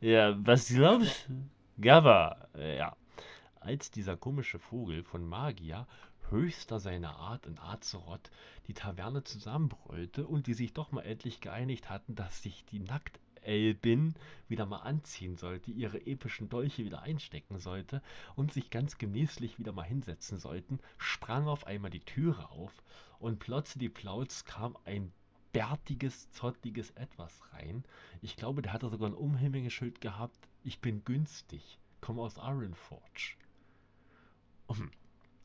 ja, was glaubst du? Gava, äh, ja. Als dieser komische Vogel von Magier, höchster seiner Art in Azeroth, die Taverne zusammenbrüllte und die sich doch mal endlich geeinigt hatten, dass sich die Nacktelbin wieder mal anziehen sollte, ihre epischen Dolche wieder einstecken sollte und sich ganz gemächlich wieder mal hinsetzen sollten, sprang auf einmal die Türe auf und plötzlich Plautz kam ein bärtiges, zottiges Etwas rein. Ich glaube, der hatte sogar ein Umhängeschild gehabt. Ich bin günstig, komme aus Ironforge. Und,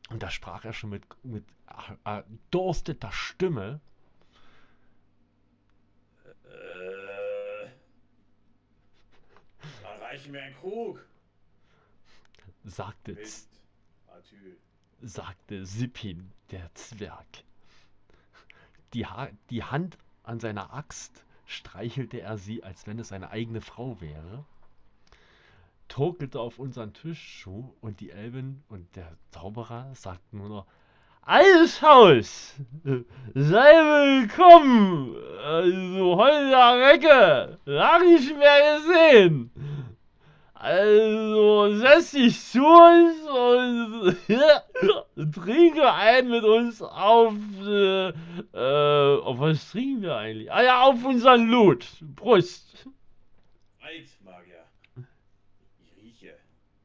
da sprach er schon mit, mit äh, dursteter Stimme. Äh. Dann reichen mir einen Krug. sagte. Atyl. sagte Sippin, der Zwerg. Die, ha die Hand an seiner Axt streichelte er sie, als wenn es seine eigene Frau wäre, torkelte auf unseren Tischschuh und die Elben und der Zauberer sagten nur noch, Altes Haus, sei willkommen, also Holger Recke, lang nicht mehr gesehen. Also setz dich zu uns und trinke ein mit uns auf, äh, äh, auf was trinken wir eigentlich? Ah ja, auf unseren Loot. Prost. Weit, Magier. Ich rieche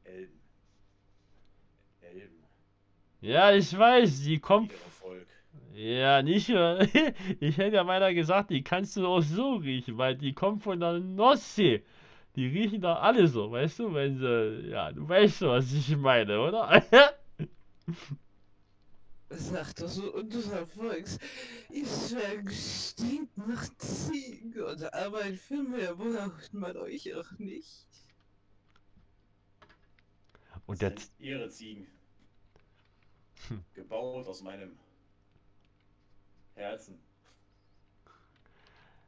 Elben. Elben. Ja, ich weiß, die kommt, ja, nicht nur, ich hätte ja meiner gesagt, die kannst du auch so riechen, weil die kommt von der Nordsee. Die riechen da alle so, weißt du, wenn sie, ja, du weißt schon, was ich meine, oder? sagt das unser Volks. Ihr Zwerg stinkt nach Ziegen und Arbeit für mehr braucht man euch auch nicht. Und sind ihre Ziegen. Hm. Gebaut aus meinem Herzen.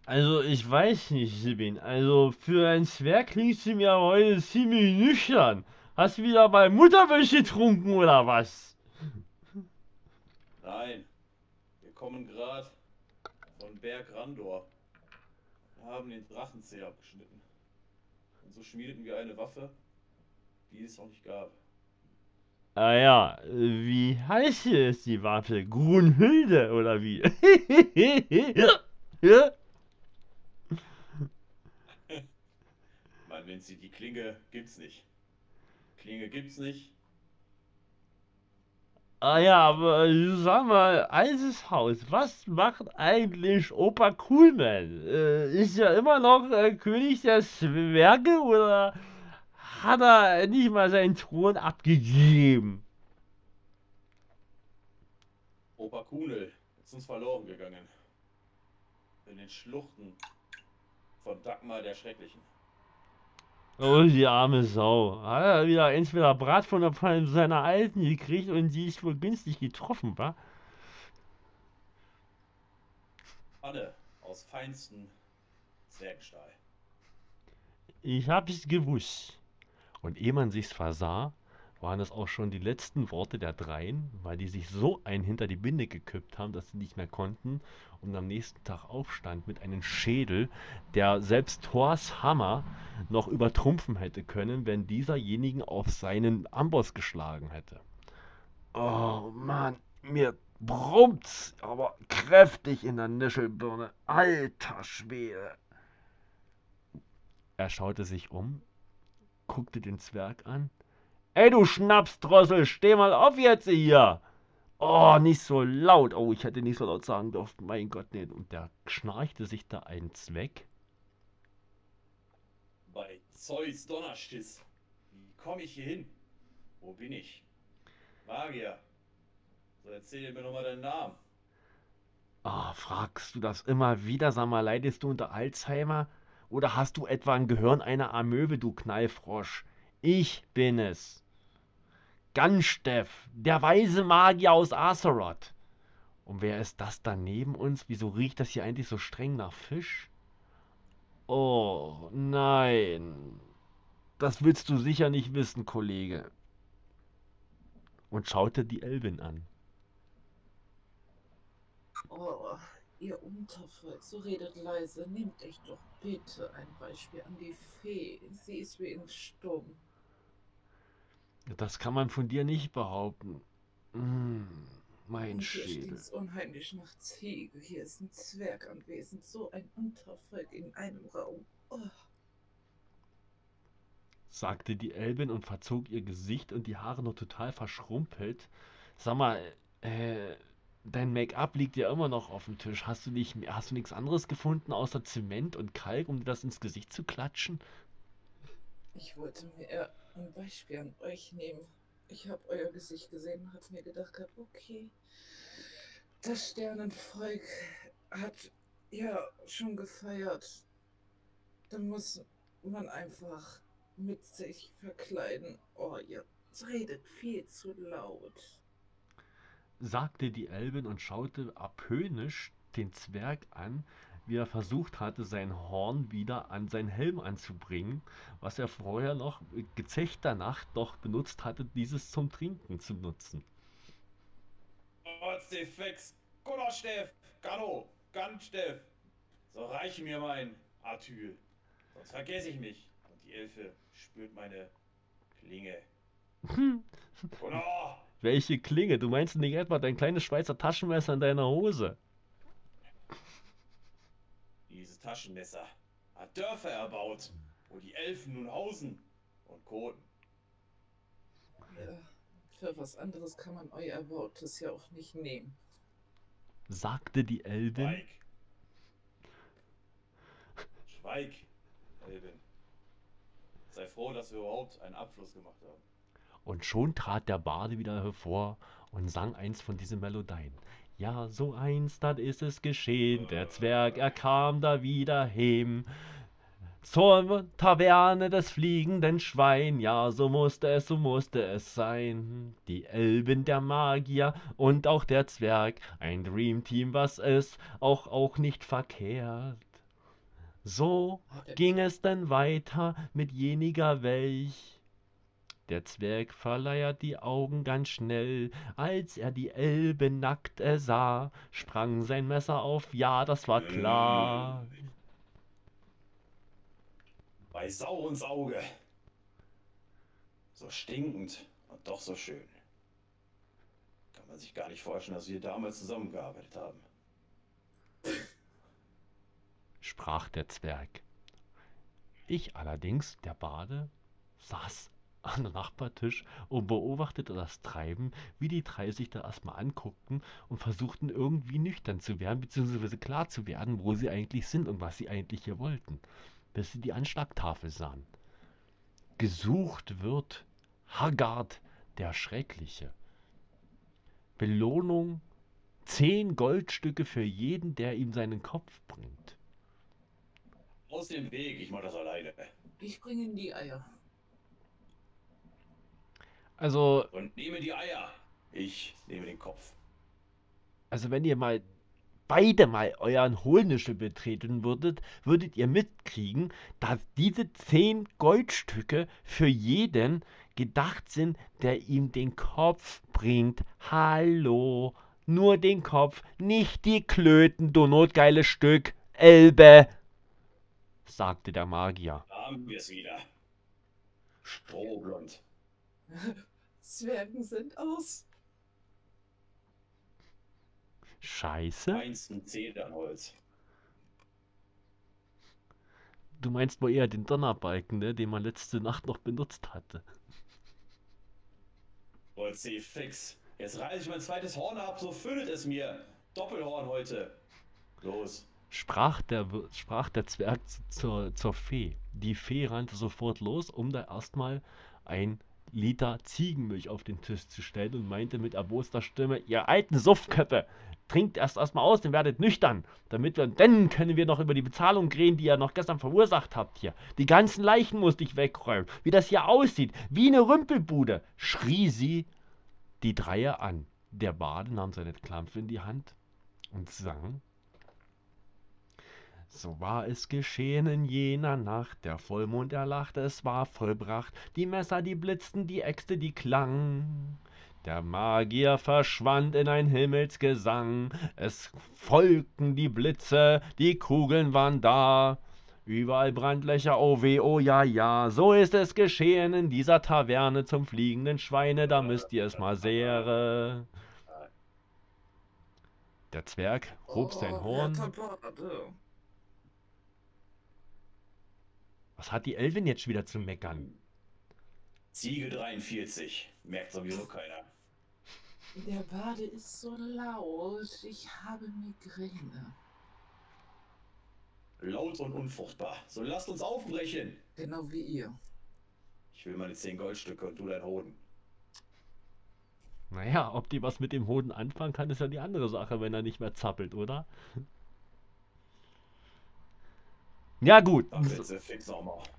Also, ich weiß nicht, Sibin. Also, für ein Zwerg klingst du mir heute ziemlich nüchtern. Hast du wieder mal Muttermilch getrunken oder was? Nein, wir kommen gerade von Berg Randor. Wir haben den Drachenzeh abgeschnitten. Und so schmiedeten wir eine Waffe, die es noch nicht gab. Ah ja, wie heißt es die Waffe? Grunhilde oder wie? ja? Mein Vinci, die Klinge gibt's nicht. Klinge gibt's nicht. Ah ja, aber äh, sag mal, altes Haus, was macht eigentlich Opa Coolman? Äh, ist er immer noch äh, König der Zwerge oder hat er nicht mal seinen Thron abgegeben? Opa Kunel ist uns verloren gegangen. In den Schluchten von Dagmar der Schrecklichen. Oh, die arme Sau. Hat er wieder entweder Brat von von seiner Alten gekriegt und die ist wohl günstig getroffen, wa? Alle aus feinstem Zwergenstahl. Ich hab's gewusst. Und ehe man sich's versah, waren es auch schon die letzten Worte der dreien, weil die sich so einen hinter die Binde gekippt haben, dass sie nicht mehr konnten und am nächsten Tag aufstand mit einem Schädel, der selbst Thors Hammer noch übertrumpfen hätte können, wenn dieserjenigen auf seinen Amboss geschlagen hätte. Oh Mann, mir brummt's aber kräftig in der Nischelbirne. Alter Schwede. Er schaute sich um, guckte den Zwerg an. Ey, du Schnapsdrossel, steh mal auf jetzt hier! Oh, nicht so laut. Oh, ich hätte nicht so laut sagen dürfen. Mein Gott, nee. Und der schnarchte sich da eins weg. Bei Zeus Donnerschiss. Wie komme ich hier hin? Wo bin ich? Magier. So erzähl mir nochmal deinen Namen. Ah, fragst du das immer wieder? Sag mal, leidest du unter Alzheimer? Oder hast du etwa ein Gehirn einer Amöbe, du Knallfrosch? Ich bin es. Ganstev, der weise Magier aus Azeroth. Und wer ist das da neben uns? Wieso riecht das hier eigentlich so streng nach Fisch? Oh, nein. Das willst du sicher nicht wissen, Kollege. Und schaute die Elbin an. Oh, ihr Untervolk, so redet leise. Nehmt euch doch bitte ein Beispiel an die Fee. Sie ist wie in Stumm. Das kann man von dir nicht behaupten. Mm, mein Und hier Schädel. stinkt's unheimlich nach Ziege. Hier ist ein Zwerg anwesend. So ein Untervolk in einem Raum. Oh, sagte die Elbin und verzog ihr Gesicht und die Haare noch total verschrumpelt. Sag mal, äh, dein Make-up liegt ja immer noch auf dem Tisch. Hast du nicht, hast du nichts anderes gefunden außer Zement und Kalk, um dir das ins Gesicht zu klatschen? ich wollte mir ein Beispiel an euch nehmen. Ich habe euer Gesicht gesehen und habe mir gedacht, okay, das Sternenvolk hat ja schon gefeiert. Dann muss man einfach mit sich verkleiden. Oh, ihr redet viel zu laut. Sagte die Elbin und schaute abhöhnisch den Zwerg an, wie er versucht hatte, sein Horn wieder an seinen Helm anzubringen, was er vorher noch gezechter Nacht doch benutzt hatte, dieses zum Trinken zu nutzen. Ortsdefex, Gunnersteff, Gano, Gansteff. So reiche mir mein Atyl. Sonst vergesse ich mich. Und die Elfe spürt meine Klinge. Gunnar! Welche Klinge? Du meinst nicht etwa dein kleines Schweizer Taschenmesser in deiner Hose? Dieses Taschenmesser hat Dörfer erbaut, wo die Elfen nun hausen und koten. Ja, für was anderes kann man euer Erbautes ja auch nicht nehmen. sagte die Elbin. Schweig! Schweig, Elbin. Sei froh, dass wir überhaupt einen Abfluss gemacht haben. Und schon trat der Bade wieder hervor und sang eins von diesen Melodien. Ja, so eins, dat ist es geschehen, der Zwerg, er kam da wieder heim. Zur Taverne des fliegenden Schwein, ja, so musste es, so musste es sein. Die Elben, der Magier und auch der Zwerg, ein Dreamteam, was es auch, auch nicht verkehrt. So ging es denn weiter mit jeniger welch. Der Zwerg verleiert die Augen ganz schnell, als er die Elbe nackt ersah, sprang sein Messer auf, ja, das war klar. Bei Sau ins Auge. So stinkend und doch so schön. Kann man sich gar nicht vorstellen, dass wir damals zusammengearbeitet haben. sprach der Zwerg. Ich allerdings, der Bade, saß an der Nachbartisch und beobachtete das Treiben, wie die drei sich da erstmal anguckten und versuchten irgendwie nüchtern zu werden, beziehungsweise klar zu werden, wo sie eigentlich sind und was sie eigentlich hier wollten, bis sie die Anschlagtafel sahen. Gesucht wird Haggard der Schreckliche. Belohnung zehn Goldstücke für jeden, der ihm seinen Kopf bringt. Aus dem Weg, ich mach das alleine. Ich bringe in die Eier. Also, Und nehme die Eier. Ich nehme den Kopf. also wenn ihr mal beide mal euren Hohlnischel betreten würdet, würdet ihr mitkriegen, dass diese zehn Goldstücke für jeden gedacht sind, der ihm den Kopf bringt. Hallo, nur den Kopf, nicht die Klöten, du notgeiles Stück, Elbe, sagte der Magier. Da haben wir es wieder. Strohblond. Zwergen sind aus. Scheiße? Feinsten Zedernholz. Du meinst wohl eher den Donnerbalken, ne, den man letzte Nacht noch benutzt hatte. Holz sie fix. Jetzt reiße ich mein zweites Horn ab, so füllt es mir. Doppelhorn heute. Los. Sprach der, sprach der Zwerg zur, zur Fee. Die Fee rannte sofort los, um da erstmal ein Liter Ziegenmilch auf den Tisch zu stellen und meinte mit erboster Stimme, ihr alten Suffköpfe, trinkt erst erstmal aus und werdet nüchtern, damit wir, dann können wir noch über die Bezahlung reden, die ihr noch gestern verursacht habt hier. Die ganzen Leichen musste ich wegräumen. Wie das hier aussieht, wie eine Rümpelbude, schrie sie die Dreier an. Der Bade nahm seine Klampfe in die Hand und sang so war es geschehen in jener Nacht, der Vollmond erlachte, es war vollbracht, die Messer, die blitzten, die Äxte, die klangen. Der Magier verschwand in ein Himmelsgesang, es folgten die Blitze, die Kugeln waren da. Überall Brandlöcher, oh weh, oh ja, ja, so ist es geschehen in dieser Taverne zum fliegenden Schweine, da müsst ihr es mal sehre. Der Zwerg hob sein Oh, Horn. Herr Bade. Was hat die Elvin jetzt wieder zu meckern? Ziegel 43. Merkt sowieso keiner. Der Bade ist so laut. Ich habe Migräne. Laut und unfruchtbar. So lasst uns aufbrechen. Genau wie ihr. Ich will meine 10 Goldstücke und du dein Hoden. Naja, ob die was mit dem Hoden anfangen kann, ist ja die andere Sache, wenn er nicht mehr zappelt, oder? Ja gut,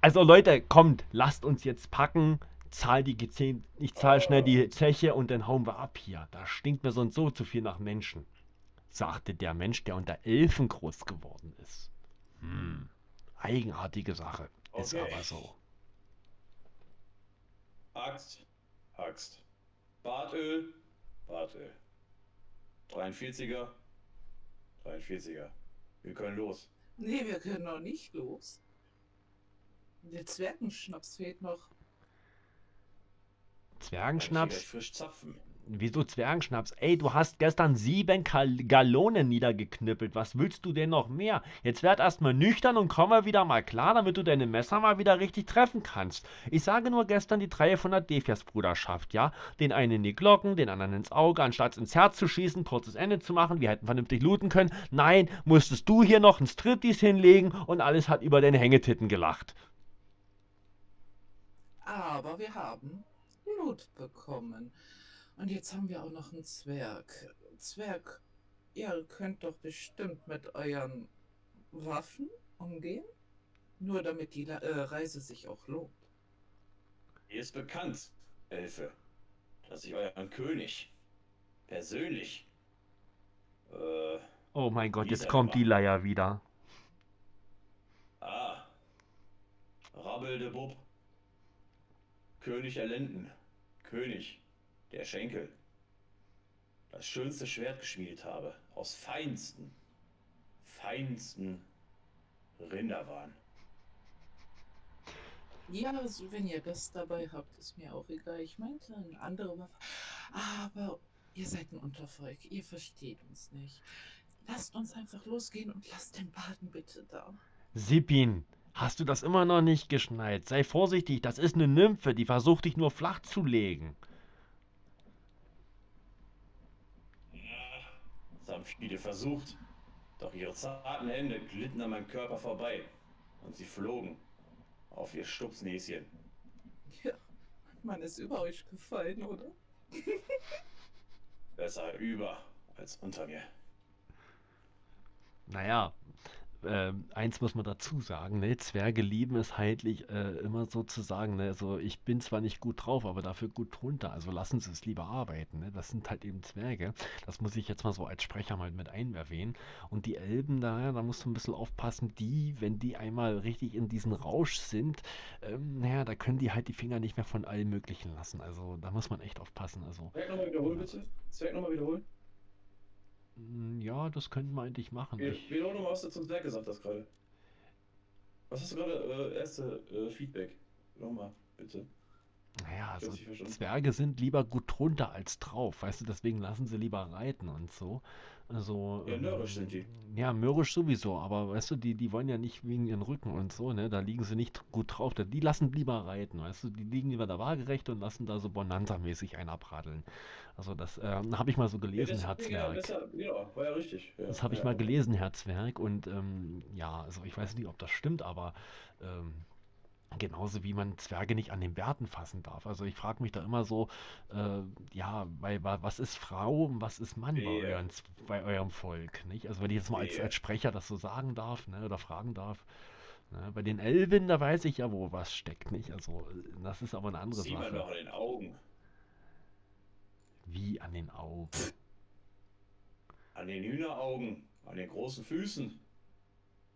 also Leute, kommt, lasst uns jetzt packen, zahl die Gezehn, ich zahl schnell die Zeche und dann hauen wir ab hier. Da stinkt mir sonst so zu viel nach Menschen, sagte der Mensch, der unter Elfen groß geworden ist. Hm, eigenartige Sache, ist Okay. aber so. Axt. Axt. Bartöl. Bartöl. 43er. 43er. Wir können los. Nee, wir können noch nicht los. Der Zwergenschnaps fehlt noch. Zwergenschnaps? frisch zapfen. Wieso Zwergenschnaps? Ey, du hast gestern sieben Kal Gallonen niedergeknüppelt. Was willst du denn noch mehr? Jetzt werd erstmal nüchtern und komm mal wieder mal klar, damit du deine Messer mal wieder richtig treffen kannst. Ich sage nur gestern die Dreie von der Defias-Bruderschaft, ja? Den einen in die Glocken, den anderen ins Auge, anstatt ins Herz zu schießen, kurzes Ende zu machen. Wir hätten vernünftig looten können. Nein, musstest du hier noch ein Striptease hinlegen und alles hat über deine Hängetitten gelacht. Aber wir haben Loot bekommen. Und jetzt haben wir auch noch einen Zwerg. Zwerg, ihr könnt doch bestimmt mit euren Waffen umgehen. Nur damit die äh, Reise sich auch lohnt. Mir ist bekannt, Elfe, dass ich euren König persönlich äh, Oh mein Gott, jetzt kommt die? Leier wieder. Ah. Rabbel de Bub. König der Lenden. König der Schenkel. Das schönste Schwert geschmiedet habe. Aus feinsten, feinsten Rinderwaren. Ja, also wenn ihr das dabei habt, ist mir auch egal. Ich meinte eine andere Waffe. Aber ihr seid ein Untervolk. Ihr versteht uns nicht. Lasst uns einfach losgehen und lasst den Baden bitte da. Sippin, hast du das immer noch nicht geschnallt? Sei vorsichtig, das ist eine Nymphe, die versucht dich nur flach zu legen. Das haben viele versucht. Doch ihre zarten Hände glitten an meinem Körper vorbei. Und sie flogen auf ihr Stupsnäschen. Ja, man ist über euch gefallen, oder? Besser über als unter mir. Naja, ähm, eins muss man dazu sagen, ne? Zwerge lieben es heimlich äh, immer so zu sagen, ne? Also ich bin zwar nicht gut drauf, aber dafür gut drunter, also lassen Sie es lieber arbeiten, ne? Das sind halt eben Zwerge. Das muss ich jetzt mal so als Sprecher mal mit erwähnen. Und die Elben da, da musst du ein bisschen aufpassen, die, wenn die einmal richtig in diesen Rausch sind, ähm, naja, da können die halt die Finger nicht mehr von allem Möglichen lassen. Also da muss man echt aufpassen. Also Zwerg nochmal wiederholen, bitte. Zwerg nochmal wiederholen. Mm, ja, das könnten wir eigentlich machen. Wie- Ich, Wiederhol nochmal, was du zum Zwerg gesagt hast gerade. Was hast du gerade, äh, erste äh, Feedback? Nochmal, bitte. naja, also. Zwerge sind lieber gut drunter als drauf, weißt du, deswegen lassen sie lieber reiten und so. Also, Ja, nörrisch sind die. Ja, mürrisch sowieso, aber weißt du, die, die wollen ja nicht wegen ihren Rücken und so, ne? Da liegen sie nicht gut drauf. Die lassen lieber reiten, weißt du, die liegen lieber da waagerecht und lassen da so Bonanza-mäßig einen abradeln. Also das ähm, habe ich mal so gelesen, das, Herr Zwerg. deshalb, genau, war ja richtig. Ja, Das habe ich ja, mal gelesen, Herr Zwerg, und ähm, ja, also ich weiß nicht, ob das stimmt, aber ähm, genauso wie man Zwerge nicht an den Bärten fassen darf. Also ich frage mich da immer so, äh, ja, bei, wa- was ist Frau und was ist Mann bei, euren, bei eurem Volk, nicht? Also wenn ich jetzt mal als, als Sprecher das so sagen darf, ne, oder fragen darf. Ne, bei den Elben, da weiß ich ja, wo was steckt, nicht? Also das ist aber eine andere Sieht man Sache. doch an den Augen. Wie an den Augen. An den Hühneraugen. An den großen Füßen.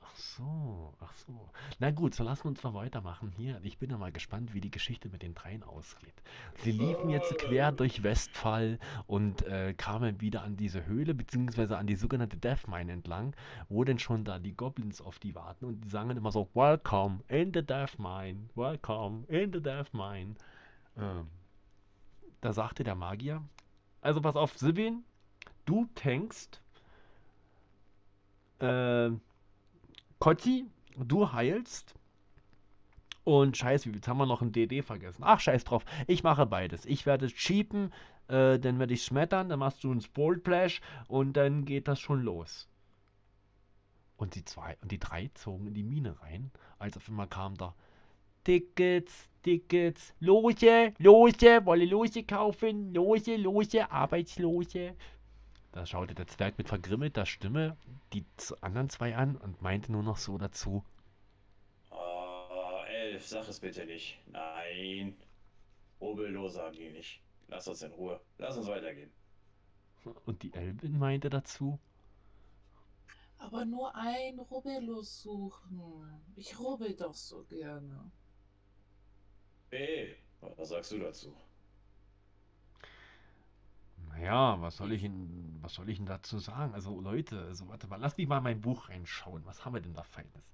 Ach so, ach so. Na gut, so lassen wir uns mal weitermachen hier. Ich bin ja mal gespannt, wie die Geschichte mit den dreien ausgeht. Sie liefen jetzt quer durch Westphal und äh, kamen wieder an diese Höhle, beziehungsweise an die sogenannte Death Mine entlang, wo denn schon da die Goblins auf die warten und die sagen immer so, Welcome in the Death Mine, welcome in the Death Mine. Ähm, da sagte der Magier, also pass auf, Sibin, du tankst, äh, Kotti, du heilst. Und scheiße, jetzt haben wir noch ein DD vergessen. Ach, scheiß drauf. Ich mache beides. Ich werde cheapen, äh, dann werde ich schmettern, dann machst du ein Spoilplash und dann geht das schon los. Und die zwei und die drei zogen in die Mine rein, als auf einmal kam da Tickets, Tickets, Lose, Lose, wolle Lose kaufen, Lose, Lose, Arbeitslose. Da schaute der Zwerg mit vergrimmelter Stimme die anderen zwei an und meinte nur noch so dazu. Ah, Elf, sag es bitte nicht. Nein. Hobellos sagen die nicht. Lass uns in Ruhe. Lass uns weitergehen. Und die Elbin meinte dazu. Aber nur ein Rubbellos suchen. Ich rubbel doch so gerne. Hey, was sagst du dazu? Naja, was soll ich denn, was soll ich denn dazu sagen? Also Leute, also warte mal, lass mich mal in mein Buch reinschauen. Was haben wir denn da Feines?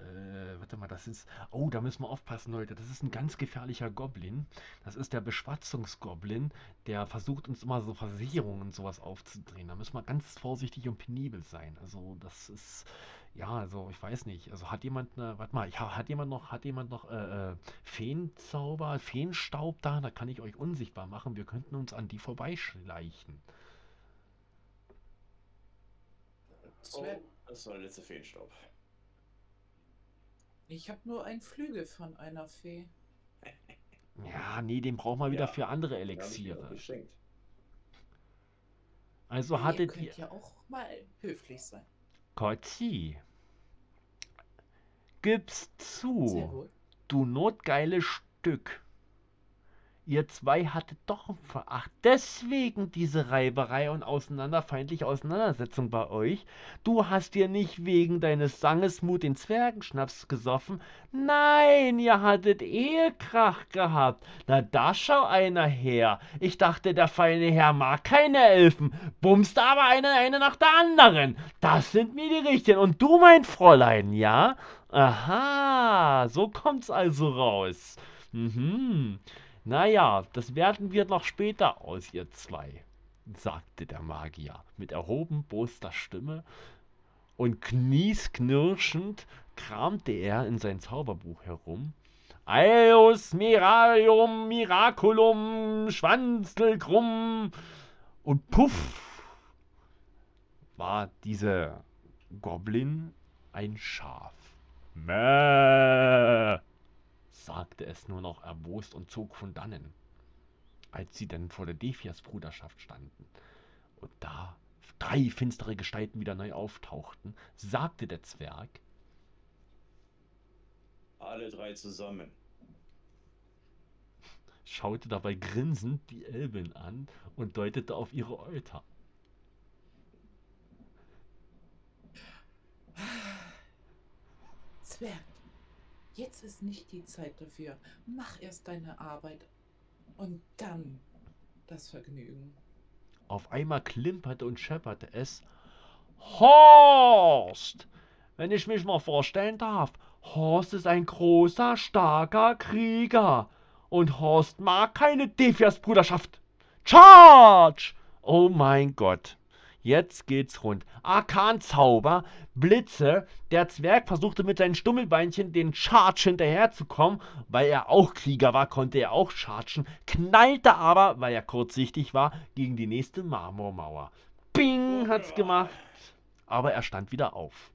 Äh, warte mal, das ist. Oh, da müssen wir aufpassen, Leute. Das ist ein ganz gefährlicher Goblin. Das ist der Beschwatzungsgoblin, der versucht uns immer so Versicherungen und sowas aufzudrehen. Da müssen wir ganz vorsichtig und penibel sein. Also, das ist. Ja, also ich weiß nicht. Also hat jemand eine, warte mal, ja, hat jemand noch, hat jemand noch äh, äh, Feenzauber, Feenstaub da? Da kann ich euch unsichtbar machen. Wir könnten uns an die vorbeischleichen. Oh, das war der letzte Feenstaub. Ich habe nur ein Flügel von einer Fee. Ja, nee, den brauchen wir wieder Ja, für andere ich Elixiere. Also ihr hattet könnt ihr. ja auch mal höflich sein. Kotzi. Gib's zu, du notgeile Stück. Ihr zwei hattet doch ein Veracht. Deswegen diese Reiberei und auseinanderfeindliche Auseinandersetzung bei euch. Du hast dir nicht wegen deines Sangesmut den Zwergenschnaps gesoffen. Nein, ihr hattet Ehekrach gehabt. Na, da schau einer her. Ich dachte, der feine Herr mag keine Elfen. Bumst aber eine, eine nach der anderen. Das sind mir die richtigen. Und du, mein Fräulein, ja? Aha, so kommt's also raus. Mhm. Naja, das werten wir noch später aus, ihr zwei, sagte der Magier mit erhoben boster Stimme, und kniesknirschend kramte er in sein Zauberbuch herum. Eius Miralium Miraculum Schwanzelkrumm und puff war dieser Goblin ein Schaf. Mäh, sagte es nur noch erbost und zog von dannen, als sie dann vor der Defias Bruderschaft standen. Und da drei finstere Gestalten wieder neu auftauchten, sagte der Zwerg, Alle drei zusammen. schaute dabei grinsend die Elben an und deutete auf ihre Euter. Zwerg, jetzt ist nicht die Zeit dafür. Mach erst deine Arbeit und dann das Vergnügen. Auf einmal klimperte und schepperte es. Horst! Wenn ich mich mal vorstellen darf, Horst ist ein großer, starker Krieger. Und Horst mag keine Defias-Bruderschaft. Charge! Oh mein Gott. Jetzt geht's rund. Arkanzauber, Blitze. Der Zwerg versuchte mit seinen Stummelbeinchen den Charge hinterherzukommen. Weil er auch Krieger war, konnte er auch chargen. Knallte aber, weil er kurzsichtig war, gegen die nächste Marmormauer. Bing hat's gemacht. Aber er stand wieder auf.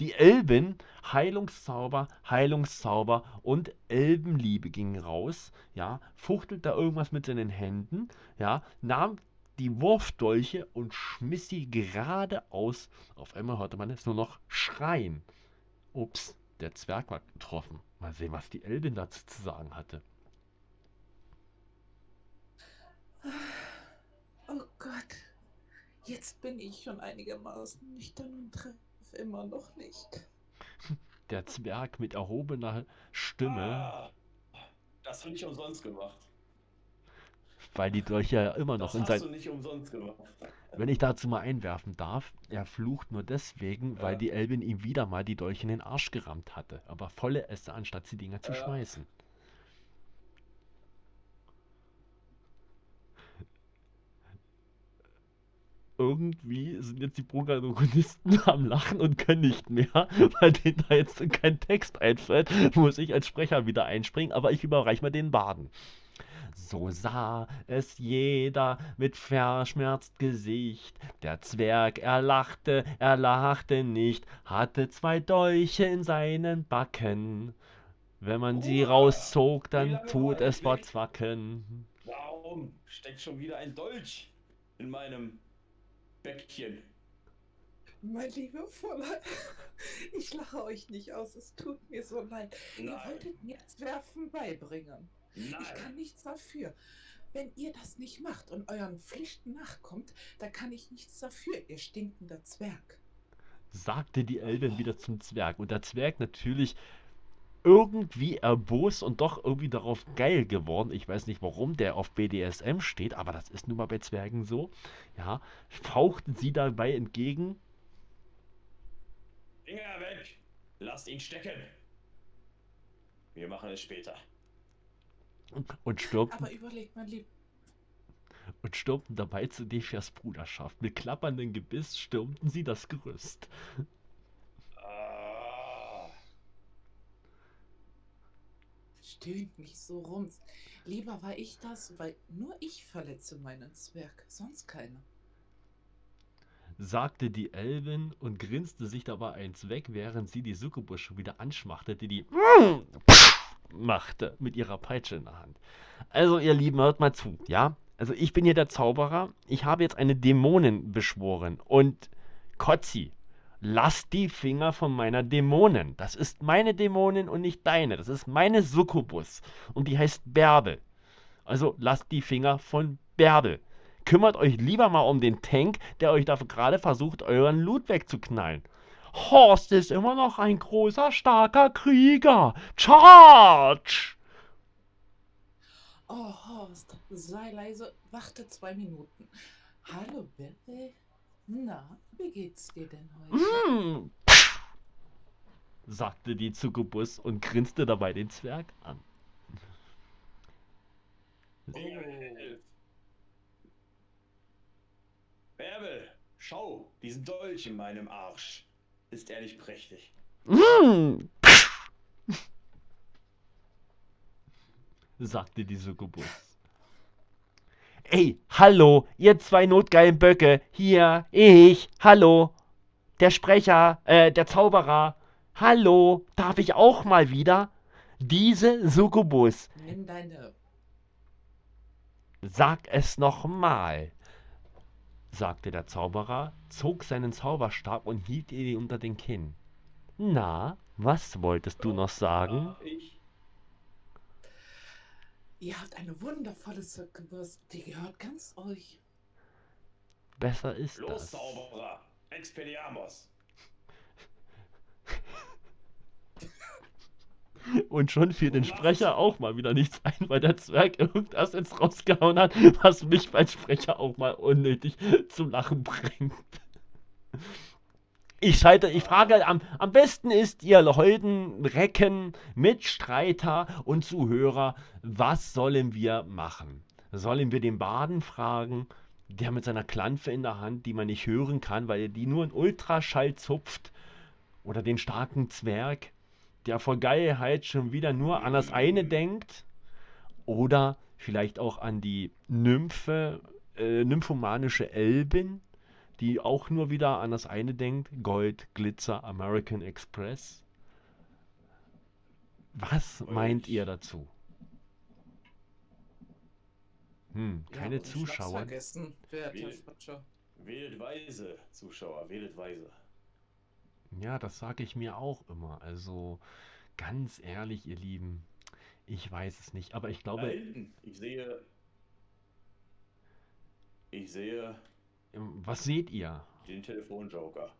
Die Elben, Heilungszauber, Heilungszauber und Elbenliebe gingen raus, ja, fuchtelt da irgendwas mit seinen Händen, ja, nahm die Wurfdolche und schmiss sie geradeaus. Auf einmal hörte man es nur noch schreien. Ups, der Zwerg war getroffen. Mal sehen, was die Elbin dazu zu sagen hatte. Oh Gott, jetzt bin ich schon einigermaßen nüchtern und treffe immer noch nicht. Der Zwerg mit erhobener Stimme, Ah, das du nicht umsonst gemacht. Weil die Dolche ja immer noch Das in sein... gemacht. Wenn ich dazu mal einwerfen darf, er flucht nur deswegen, weil Ja. die Elbin ihm wieder mal die Dolche in den Arsch gerammt hatte. Aber volle Äste, anstatt die Dinger zu Ja. schmeißen. Irgendwie sind jetzt die Protagonisten am Lachen und können nicht mehr, weil denen da jetzt kein Text einfällt, muss ich als Sprecher wieder einspringen, aber ich überreiche mal den Baden. So sah es jeder mit verschmerzt Gesicht. Der Zwerg, er lachte, er lachte nicht, hatte zwei Dolche in seinen Backen. Wenn man sie Oha, rauszog, dann tut es er weg? zwacken. Warum steckt schon wieder ein Dolch in meinem Bäckchen? Mein lieber Fräulein, ich lache euch nicht aus, es tut mir so leid. Ihr Nein, wolltet mir das Werfen beibringen. Ich kann nein. nichts dafür. Wenn ihr das nicht macht und euren Pflichten nachkommt, dann kann ich nichts dafür, ihr stinkender Zwerg. sagte die Elbin wieder zum Zwerg. Und der Zwerg natürlich irgendwie erbost und doch irgendwie darauf geil geworden. Ich weiß nicht, warum der auf BDSM steht, aber das ist nun mal bei Zwergen so. Ja, fauchten sie dabei entgegen. Finger weg! Lasst ihn stecken! Wir machen es später. Und stürmten, Aber überlegt mal lieb, und stürmten dabei zu Defias Bruderschaft. Mit klapperndem Gebiss stürmten sie das Gerüst. Ah, stöhnt mich so rum. Lieber war ich das, weil nur ich verletze meinen Zwerg, sonst keiner. sagte die Elbin und grinste sich dabei eins weg, während sie die Succubus schon wieder anschmachtete, die machte mit ihrer Peitsche in der Hand. Also, ihr Lieben, hört mal zu, ja? Also, ich bin hier der Zauberer. Ich habe jetzt eine Dämonin beschworen. Und Kotzi, lass die Finger von meiner Dämonin. Das ist meine Dämonin und nicht deine. Das ist meine Succubus. Und die heißt Bärbel. Also, lasst die Finger von Bärbel. Kümmert euch lieber mal um den Tank, der euch dafür gerade versucht, euren Loot wegzuknallen. Horst ist immer noch ein großer, starker Krieger. Charge! Oh, Horst, sei leise, warte zwei Minuten. Hallo, Bebe. Na, wie geht's dir denn heute? Hm. sagte die Succubus und grinste dabei den Zwerg an. Weg. Bärbel, schau, diesen Dolch in meinem Arsch. Ist er nicht prächtig? Hm. sagte die Succubus. Ey, hallo, ihr zwei notgeilen Böcke. Hier, ich, hallo. Der Sprecher, äh, der Zauberer. Hallo, darf ich auch mal wieder? Diese Succubus, Nimm deine. sag es noch mal. Sagte der Zauberer, zog seinen Zauberstab und hielt ihn unter den Kinn. Na, was wolltest du noch sagen? Ich. Ihr habt eine wundervolle Circlebus, die gehört ganz euch. Besser ist Los, das. Zauberer! Expelliarmus! Und schon fiel den Sprecher auch mal wieder nichts ein, weil der Zwerg irgendwas jetzt rausgehauen hat, was mich als Sprecher auch mal unnötig zum Lachen bringt. Ich schalte, ich frage, am, am besten ist ihr Leuten, Recken, Mitstreiter und Zuhörer, was sollen wir machen? Sollen wir den Baden fragen, der mit seiner Klanfe in der Hand, die man nicht hören kann, weil er die nur in Ultraschall zupft? Oder den starken Zwerg, der vor Geilheit schon wieder nur an das eine denkt? Oder vielleicht auch an die Nymphe, äh, nymphomanische Elbin, die auch nur wieder an das eine denkt? Gold, Glitzer, American Express? Was meint ihr dazu? Hm, keine Schnaps Zuschauer. vergessen? Spatscher. Wählt weise, Zuschauer, wählt weise. Ja, das sage ich mir auch immer. Also ganz ehrlich, ihr Lieben, ich weiß es nicht, aber ich Da glaube, hinten, ich sehe. Ich sehe ähm, was seht ihr? den Telefonjoker.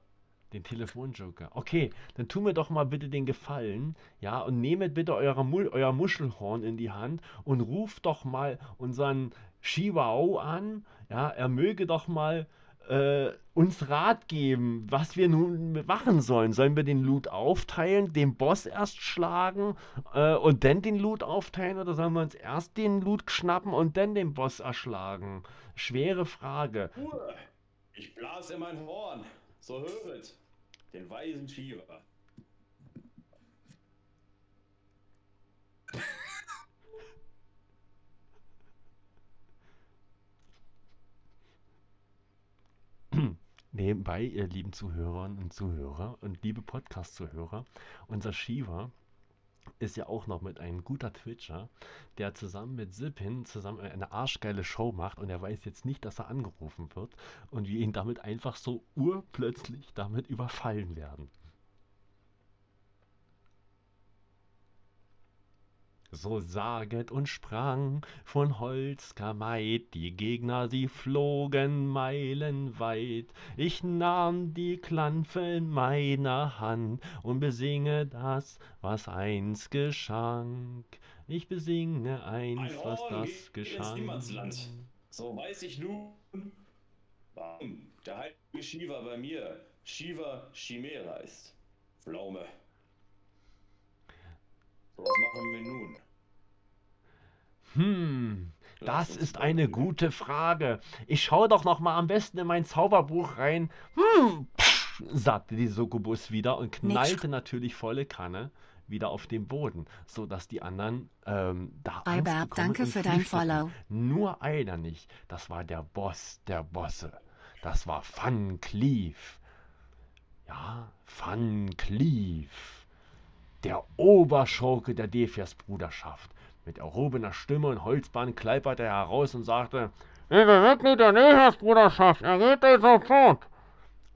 Den Telefonjoker. Okay, dann tu mir doch mal bitte den Gefallen, ja, und nehmet bitte euer, Mu euer Muschelhorn in die Hand und ruft doch mal unseren Chihuahua an, ja, er möge doch mal äh, uns Rat geben, was wir nun machen sollen. Sollen wir den Loot aufteilen, den Boss erst schlagen äh, und dann den Loot aufteilen oder sollen wir uns erst den Loot schnappen und dann den Boss erschlagen? Schwere Frage. Ich blas in mein Horn. So höret. Den weisen Shiva. Nebenbei, ihr lieben Zuhörerinnen und Zuhörer und liebe Podcast-Zuhörer, unser Shiva ist ja auch noch mit einem guter Twitcher, der zusammen mit Sippin zusammen eine arschgeile Show macht und er weiß jetzt nicht, dass er angerufen wird und wir ihn damit einfach so urplötzlich damit überfallen werden. So saget und sprang von Holzkameit, die Gegner, sie flogen meilenweit. Ich nahm die Klanfe in meiner Hand und besinge das, was einst geschank. Ich besinge einst, Ein was das geschank. So weiß ich nun, warum der heilige Shiva bei mir Shiva Chimera ist. Pflaume. Was machen wir nun? Hm, das ist eine gute Frage. Ich schaue doch noch mal am besten in mein Zauberbuch rein. Hm, psch, sagte die Succubus wieder und knallte natürlich volle Kanne wieder auf den Boden, sodass die anderen ähm, da Angst Albert, danke für dein. Follow. Nur einer nicht. Das war der Boss der Bosse. Das war Van Cleef. Ja, Van Cleef. Der Oberschurke der Defias-Bruderschaft. Mit erhobener Stimme und Holzband kleiperte er heraus und sagte, Ich bin Mitglied der Negersbruderschaft. Er geht euch sofort.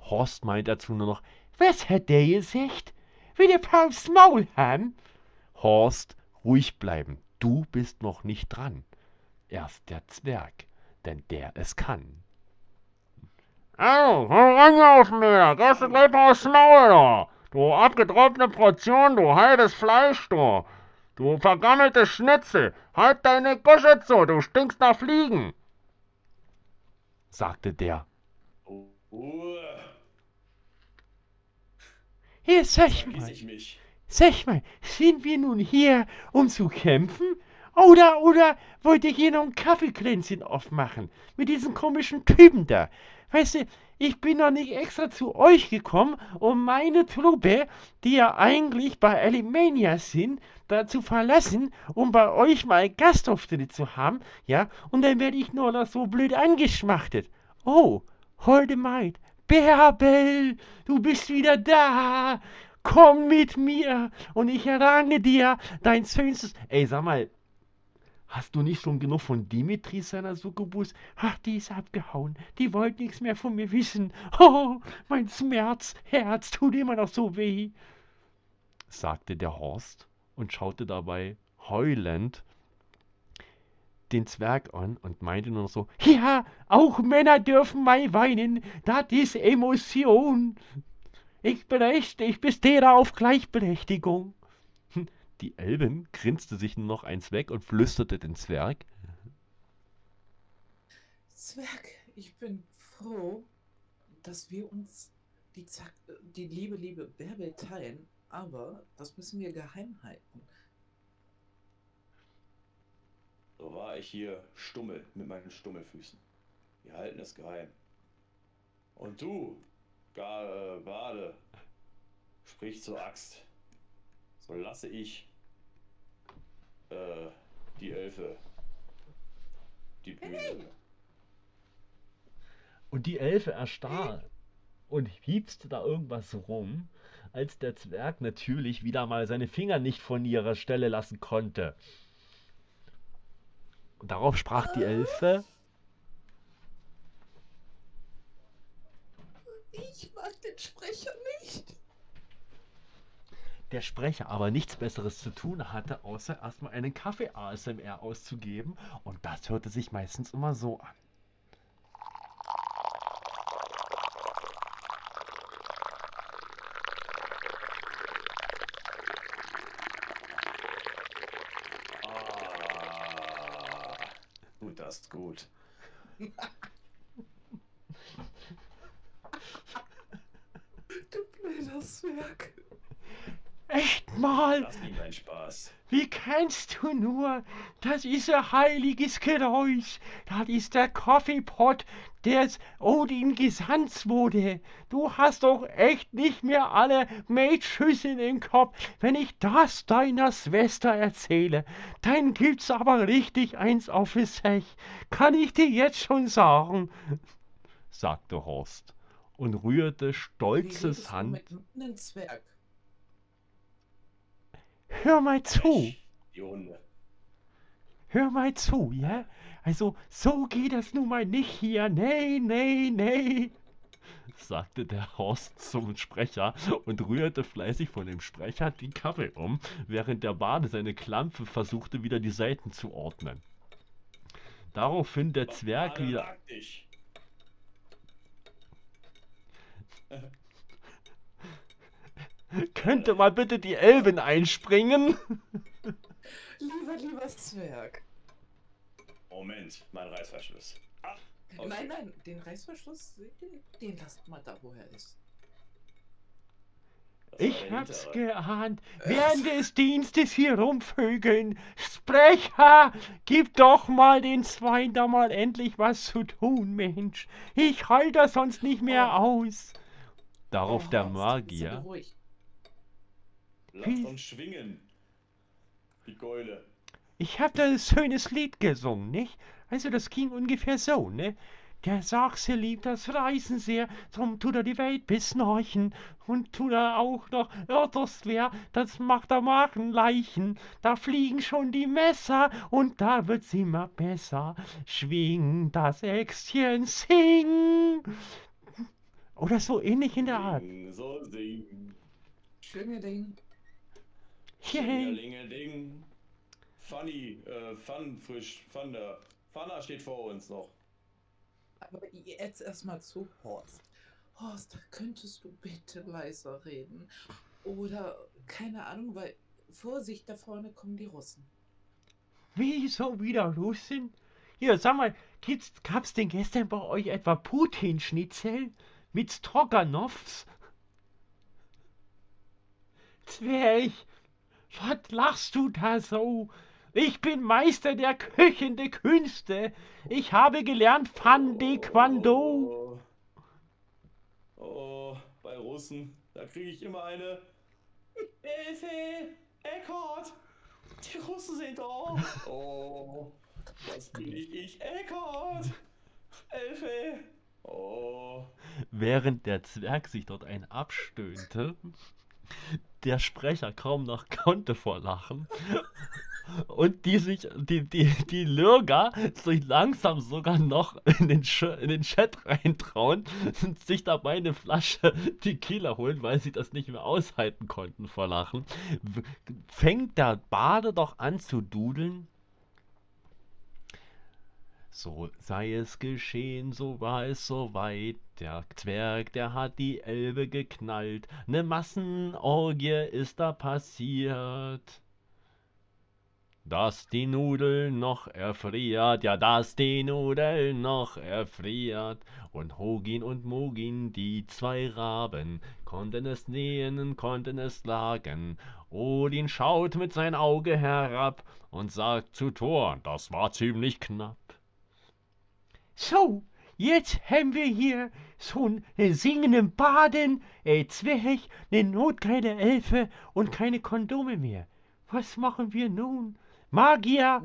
Horst meint dazu nur noch, was hat der gesagt? Will der aufs Maul haben? Horst, ruhig bleiben. Du bist noch nicht dran. Erst der Zwerg, denn der es kann. Also, hau rein aus. Gehst du gleich mal aufs Maul. Du abgetrocknete Portion, du heides Fleisch, du. Du vergammelte Schnitzel. Halt deine Gusche zu, du stinkst nach Fliegen. sagte der. Hier, sag mal, sag mal, sind wir nun hier, um zu kämpfen? Oder, oder wollt ihr hier noch ein Kaffeekränzchen aufmachen? Mit diesen komischen Typen da? Weißt du, ich bin doch nicht extra zu euch gekommen, um meine Truppe, die ja eigentlich bei Alimania sind, da zu verlassen, um bei euch mal Gastauftritt zu haben, ja? Und dann werde ich nur noch so blöd angeschmachtet. Oh, holde Maid, Bärbel, du bist wieder da. Komm mit mir und ich errange dir dein schönstes. Ey, sag mal, Hast du nicht schon genug von Dimitri seiner Succubus? Ach, die ist abgehauen. Die wollte nichts mehr von mir wissen. Oh, mein Schmerz, Herz tut immer noch so weh, sagte der Horst und schaute dabei heulend den Zwerg an und meinte nur so, ja, auch Männer dürfen mal weinen, das ist Emotion. Ich berechne, ich bestehe auf Gleichberechtigung. Die Elbin grinste sich nur noch eins weg und flüsterte den Zwerg. Zwerg, ich bin froh, dass wir uns die, Zack, die liebe, liebe Bärbel teilen, aber das müssen wir geheim halten. So war ich hier stummel mit meinen Stummelfüßen. Wir halten es geheim. Und du, Gar, äh, Bade, sprich zur Axt. So lasse ich äh, die Elfe die Bühne. Und die Elfe erstarrt und hiebste da irgendwas rum, als der Zwerg natürlich wieder mal seine Finger nicht von ihrer Stelle lassen konnte. Und darauf sprach die Elfe. Ich mag den Sprecher nicht. Der Sprecher aber nichts Besseres zu tun hatte, außer erstmal einen Kaffee ASMR auszugeben. Und das hörte sich meistens immer so an. Ah, gut, das ist gut. Du blöder Zwerg. Echt mal! Das ging ein Spaß. Kennst du nur? Das ist ein heiliges Geräusch. Das ist der Kaffeepot, der Odin gesandt wurde. Du hast doch echt nicht mehr alle Mädschüsseln im Kopf. Wenn ich das deiner Schwester erzähle, dann gibt's aber richtig eins auf die Sech. Kann ich dir jetzt schon sagen, sagte Horst und rührte stolzes Hand. mit einem Zwerg? Hör mal zu. Die Hunde. Hör mal zu, ja? Also, so geht das nun mal nicht hier. Nee, nee, nee. sagte der Horst zum Sprecher und rührte fleißig von dem Sprecher die Kaffee um, während der Bade seine Klampfe versuchte, wieder die Seiten zu ordnen. Daraufhin der Zwerg Bade wieder. Könnte mal bitte die Elben einspringen? Lieber, lieber Zwerg. Moment, mein Reißverschluss. Ah, aus- Nein, nein, den Reißverschluss, den, den lasst mal da, wo er ist. Ich hab's geahnt. Während des Dienstes hier rumvögeln. Sprecher, gib doch mal den Zweien da mal endlich was zu tun, Mensch. Ich halte das sonst nicht mehr Oh. aus. Darauf Oh, der Magier. sei ruhig. Lass Wie- uns schwingen. Die Keule. Ich hab da ein schönes Lied gesungen, nicht? Also das ging ungefähr so, ne? Der Sachse liebt das Reisen sehr, drum tut er die Welt besnorchen. Und tut er auch noch Örterswehr, das macht er machen Leichen. Da fliegen schon die Messer und da wird's immer besser. Schwing das Äxtchen, sing. Oder so ähnlich in der Art. Sing, so sing. Schöne Ding. Yay. Ding. Funny, äh, Fun, frisch, Thunder. Funner steht vor uns noch. Aber jetzt erstmal zu Horst. Horst, könntest du bitte leiser reden? Oder, keine Ahnung, weil, Vorsicht, da vorne kommen die Russen. Wieso wieder Russen? Hier, sag mal, gibt's, gab's denn gestern bei euch etwa Putin-Schnitzel mit Stroganoffs? Zwerg, was lachst du da so? Ich bin Meister der köchende Künste. Ich habe gelernt Fan de Quando. Oh. oh, bei Russen, da kriege ich immer eine. Hilfe! Eckhart! Die Russen sind da! Oh, das bin ich, ich, Eckhart! Hilfe! Oh, Während der Zwerg sich dort ein abstöhnte, der Sprecher kaum noch konnte vor Lachen und die sich, die, die, die Lürger sich langsam sogar noch in den, in den Chat reintrauen und sich dabei eine Flasche Tequila holen, weil sie das nicht mehr aushalten konnten vor Lachen, fängt der Bade doch an zu dudeln. So sei es geschehen, so war es soweit. Der Zwerg, der hat die Elbe geknallt. Ne Massenorgie ist da passiert. Dass die Nudel noch erfriert, ja, dass die Nudel noch erfriert. Und Hogin und Mogin, die zwei Raben, konnten es nähen, konnten es lagen. Odin schaut mit sein Auge herab und sagt zu Thor, das war ziemlich knapp. So, jetzt haben wir hier so einen singenden Baden, äh, Zwerg, eine notgeile Elfe und keine Kondome mehr. Was machen wir nun? Magier,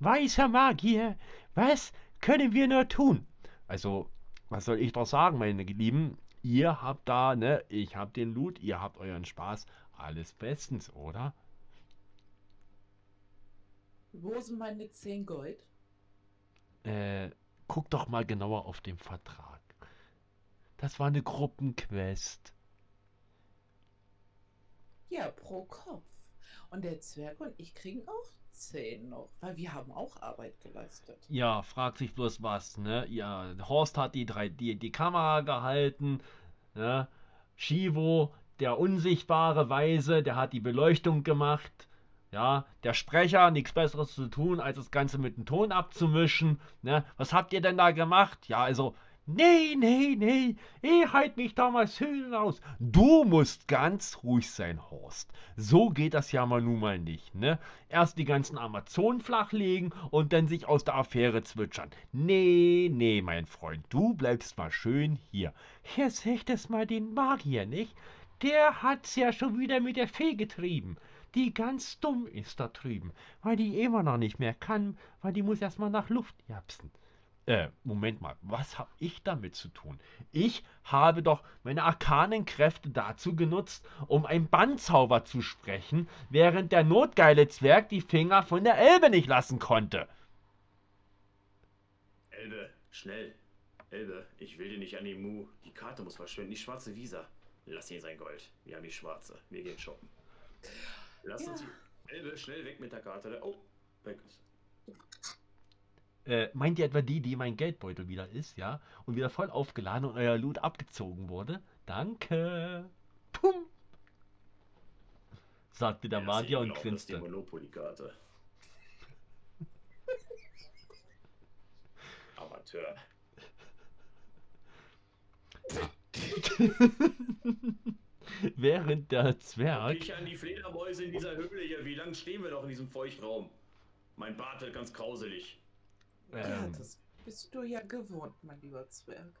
weißer Magier, was können wir nur tun? Also, was soll ich doch sagen, meine Lieben? Ihr habt da, ne, ich hab den Loot, ihr habt euren Spaß, alles bestens, oder? wo sind meine 10 Gold? Äh, guck doch mal genauer auf den Vertrag. Das war eine Gruppenquest. Ja, pro Kopf. Und der Zwerg und ich kriegen auch 10 noch, weil wir haben auch Arbeit geleistet. Ja, fragt sich bloß was, ne? Ja, Horst hat die, drei, die, die Kamera gehalten, ne? Shivo, der unsichtbare Weise, der hat die Beleuchtung gemacht. Ja, der Sprecher, nichts Besseres zu tun, als das Ganze mit dem Ton abzumischen. Ne? Was habt ihr denn da gemacht? Ja, also, nee, nee, nee, ich halt mich da mal schön raus. Du musst ganz ruhig sein, Horst. So geht das ja mal nun mal nicht, ne? Erst die ganzen Amazonen flachlegen und dann sich aus der Affäre zwitschern. Nee, nee, mein Freund, du bleibst mal schön hier. Hier seht es mal den Magier, nicht? Der hat's ja schon wieder mit der Fee getrieben. Die ganz dumm ist da drüben, weil die immer noch nicht mehr kann, weil die muss erstmal nach Luft japsen. Äh, Moment mal, was hab ich damit zu tun? Ich habe doch meine arkanen Kräfte dazu genutzt, um ein Bandzauber zu sprechen, während der notgeile Zwerg die Finger von der Elbe nicht lassen konnte. Elbe, schnell. Elbe, ich will dir nicht an die Mu. Die Karte muss verschwinden. Die schwarze Visa. Lass ihn sein Gold. Wir haben die schwarze. Wir gehen shoppen. Lass Ja. uns die. Elbe, schnell weg mit der Karte. Oh, weg ist. Äh, meint ihr etwa die, die mein Geldbeutel wieder ist, ja? Und wieder voll aufgeladen und euer Loot abgezogen wurde? Danke. Pum. Sagte der Ja, Magier und grinste. Monopoly-Karte. Amateur. Während der Zwerg. Ich an die Fledermäuse in dieser Höhle hier. Wie lange stehen wir noch in diesem Feuchtraum? Mein Bart wird ganz grauselig. ja, Ähm, das bist du ja gewohnt, mein lieber Zwerg.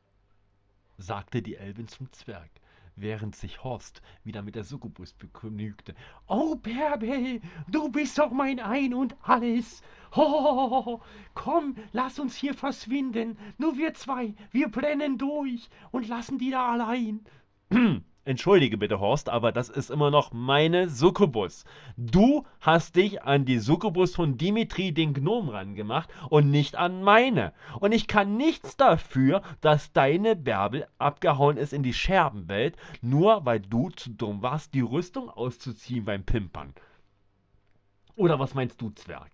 sagte die Elbin zum Zwerg, während sich Horst wieder mit der Succubus begnügte. Oh, Bärbel, du bist doch mein Ein und Alles. Ho, komm, lass uns hier verschwinden. Nur wir zwei, wir brennen durch und lassen die da allein. Entschuldige bitte, Horst, aber das ist immer noch meine Succubus. Du hast dich an die Succubus von Dimitri den Gnom rangemacht und nicht an meine. Und ich kann nichts dafür, dass deine Bärbel abgehauen ist in die Scherbenwelt, nur weil du zu dumm warst, die Rüstung auszuziehen beim Pimpern. Oder was meinst du, Zwerg?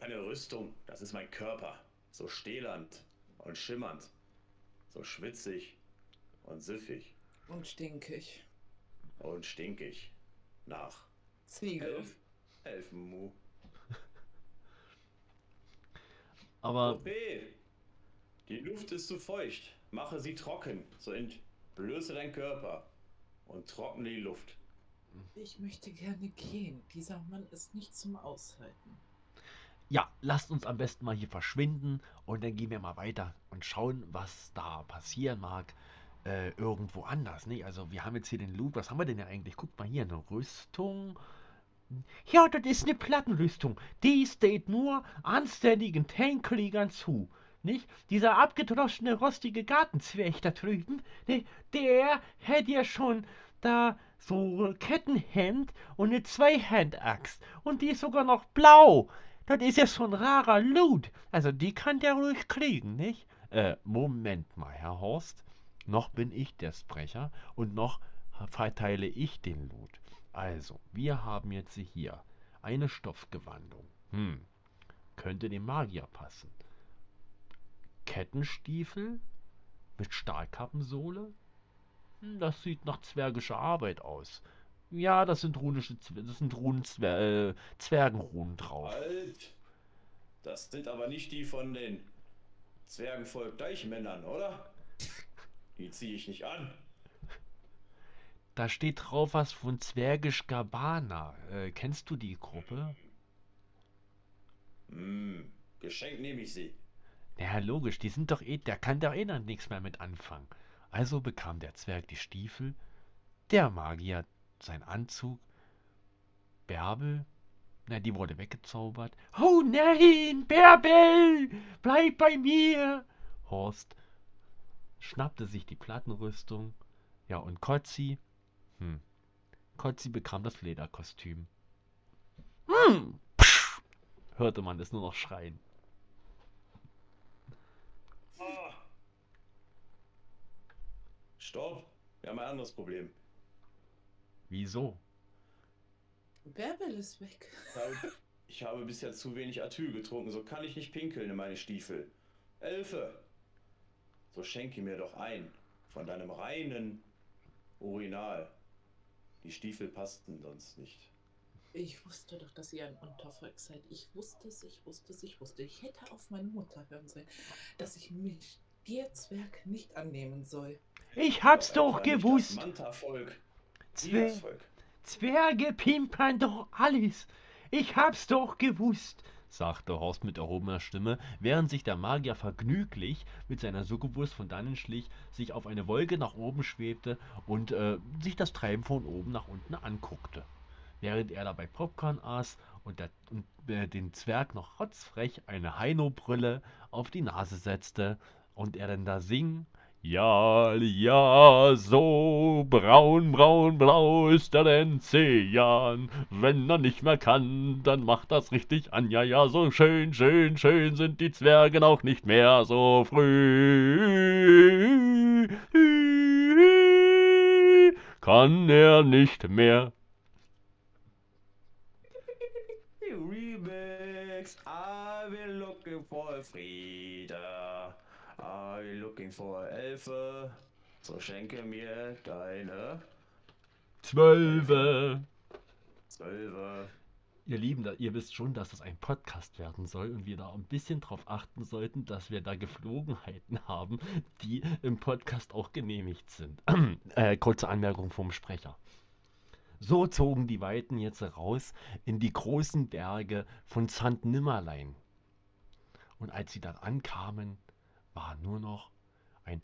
Eine Rüstung, das ist mein Körper. So stählernd und schimmernd. So schwitzig und süffig Und stinkig. und stinkig. Nach Ziegel. elf Elfenmu. Aber Okay. Die Luft ist zu feucht. Mache sie trocken. So entblöße dein Körper. Und trockne die Luft. Ich möchte gerne gehen. Dieser Mann ist nicht zum Aushalten. ja, lasst uns am besten mal hier verschwinden und dann gehen wir mal weiter und schauen, was da passieren mag. Äh, irgendwo anders, ne? Also wir haben jetzt hier den Loot. Was haben wir denn ja eigentlich? Guckt mal hier, eine Rüstung. Ja, das ist eine Plattenrüstung. Die steht nur anständigen Tankkriegern zu. Nicht? Dieser abgedroschene, rostige Gartenzwerg da drüben, ne, der hätte ja schon da so Kettenhemd und eine Zweihandaxt. Und die ist sogar noch blau. Das ist ja ein rarer Loot. Also die kann der ruhig kriegen, nicht? Äh, Moment mal, Herr Horst. Noch bin ich der Sprecher und noch verteile ich den Loot. Also, wir haben jetzt hier eine Stoffgewandung. Hm, könnte dem Magier passen. Kettenstiefel mit Stahlkappensohle? Hm, Das sieht nach zwergischer Arbeit aus. Ja, das sind runische, das sind Runen, äh, Zwergenrunen drauf. Halt! Das sind aber nicht die von den Zwergenvolk Deichmännern, oder? Die ziehe ich nicht an. Da steht drauf was von Zwergisch Gabana. Äh, kennst du die Gruppe? Hm, Geschenk nehme ich sie. Ja, logisch, die sind doch eh, der kann doch eh dann nichts mehr mit anfangen. Also bekam der Zwerg die Stiefel, der Magier sein Anzug, Bärbel, na, die wurde weggezaubert. Oh nein, Bärbel, bleib bei mir! Horst schnappte sich die Plattenrüstung, ja, und Kotzi, hm, Kotzi bekam das Lederkostüm. Hm, psch, hörte man es nur noch schreien. Ah. Stopp! Wir haben ein anderes Problem. Wieso? Bärbel ist weg. Ich habe, ich habe bisher zu wenig Atyl getrunken, so kann ich nicht pinkeln in meine Stiefel. Elfe! So schenke mir doch ein von deinem reinen Urinal. Die Stiefel passten sonst nicht. Ich wusste doch, dass ihr ein Untervolk seid. Ich wusste es, ich wusste es, ich wusste. Ich hätte auf meine Mutter hören sollen, dass ich mich dir Zwerg nicht annehmen soll. Ich hab's Doch gewusst. Manta-Volk. Zwer. Zwerge pimpern doch alles. Ich hab's doch gewusst, sagte Horst mit erhobener Stimme, während sich der Magier vergnüglich mit seiner Succubus von dannen schlich, sich auf eine Wolke nach oben schwebte und äh, sich das Treiben von oben nach unten anguckte. Während er dabei Popcorn aß und, der, und äh, den Zwerg noch rotzfrech eine Heino-Brille auf die Nase setzte und er dann da sing ja, ja, so braun, braun, blau ist er denn Jan. Wenn er nicht mehr kann, dann macht das richtig an. Ja, ja, so schön, schön, schön sind die Zwergen auch nicht mehr so früh. Kann er nicht mehr. Remix. I've been looking for Frieda. I've been looking for Elfe. So schenke mir deine Zwölfe. Zwölfe. Ihr Lieben, ihr wisst schon, dass das ein Podcast werden soll und wir da ein bisschen drauf achten sollten, dass wir da Geflogenheiten haben, die im Podcast auch genehmigt sind. äh, kurze Anmerkung vom Sprecher. So zogen die Weiten jetzt raus in die großen Berge von St. Nimmerlein. Und als sie dann ankamen, war nur noch ein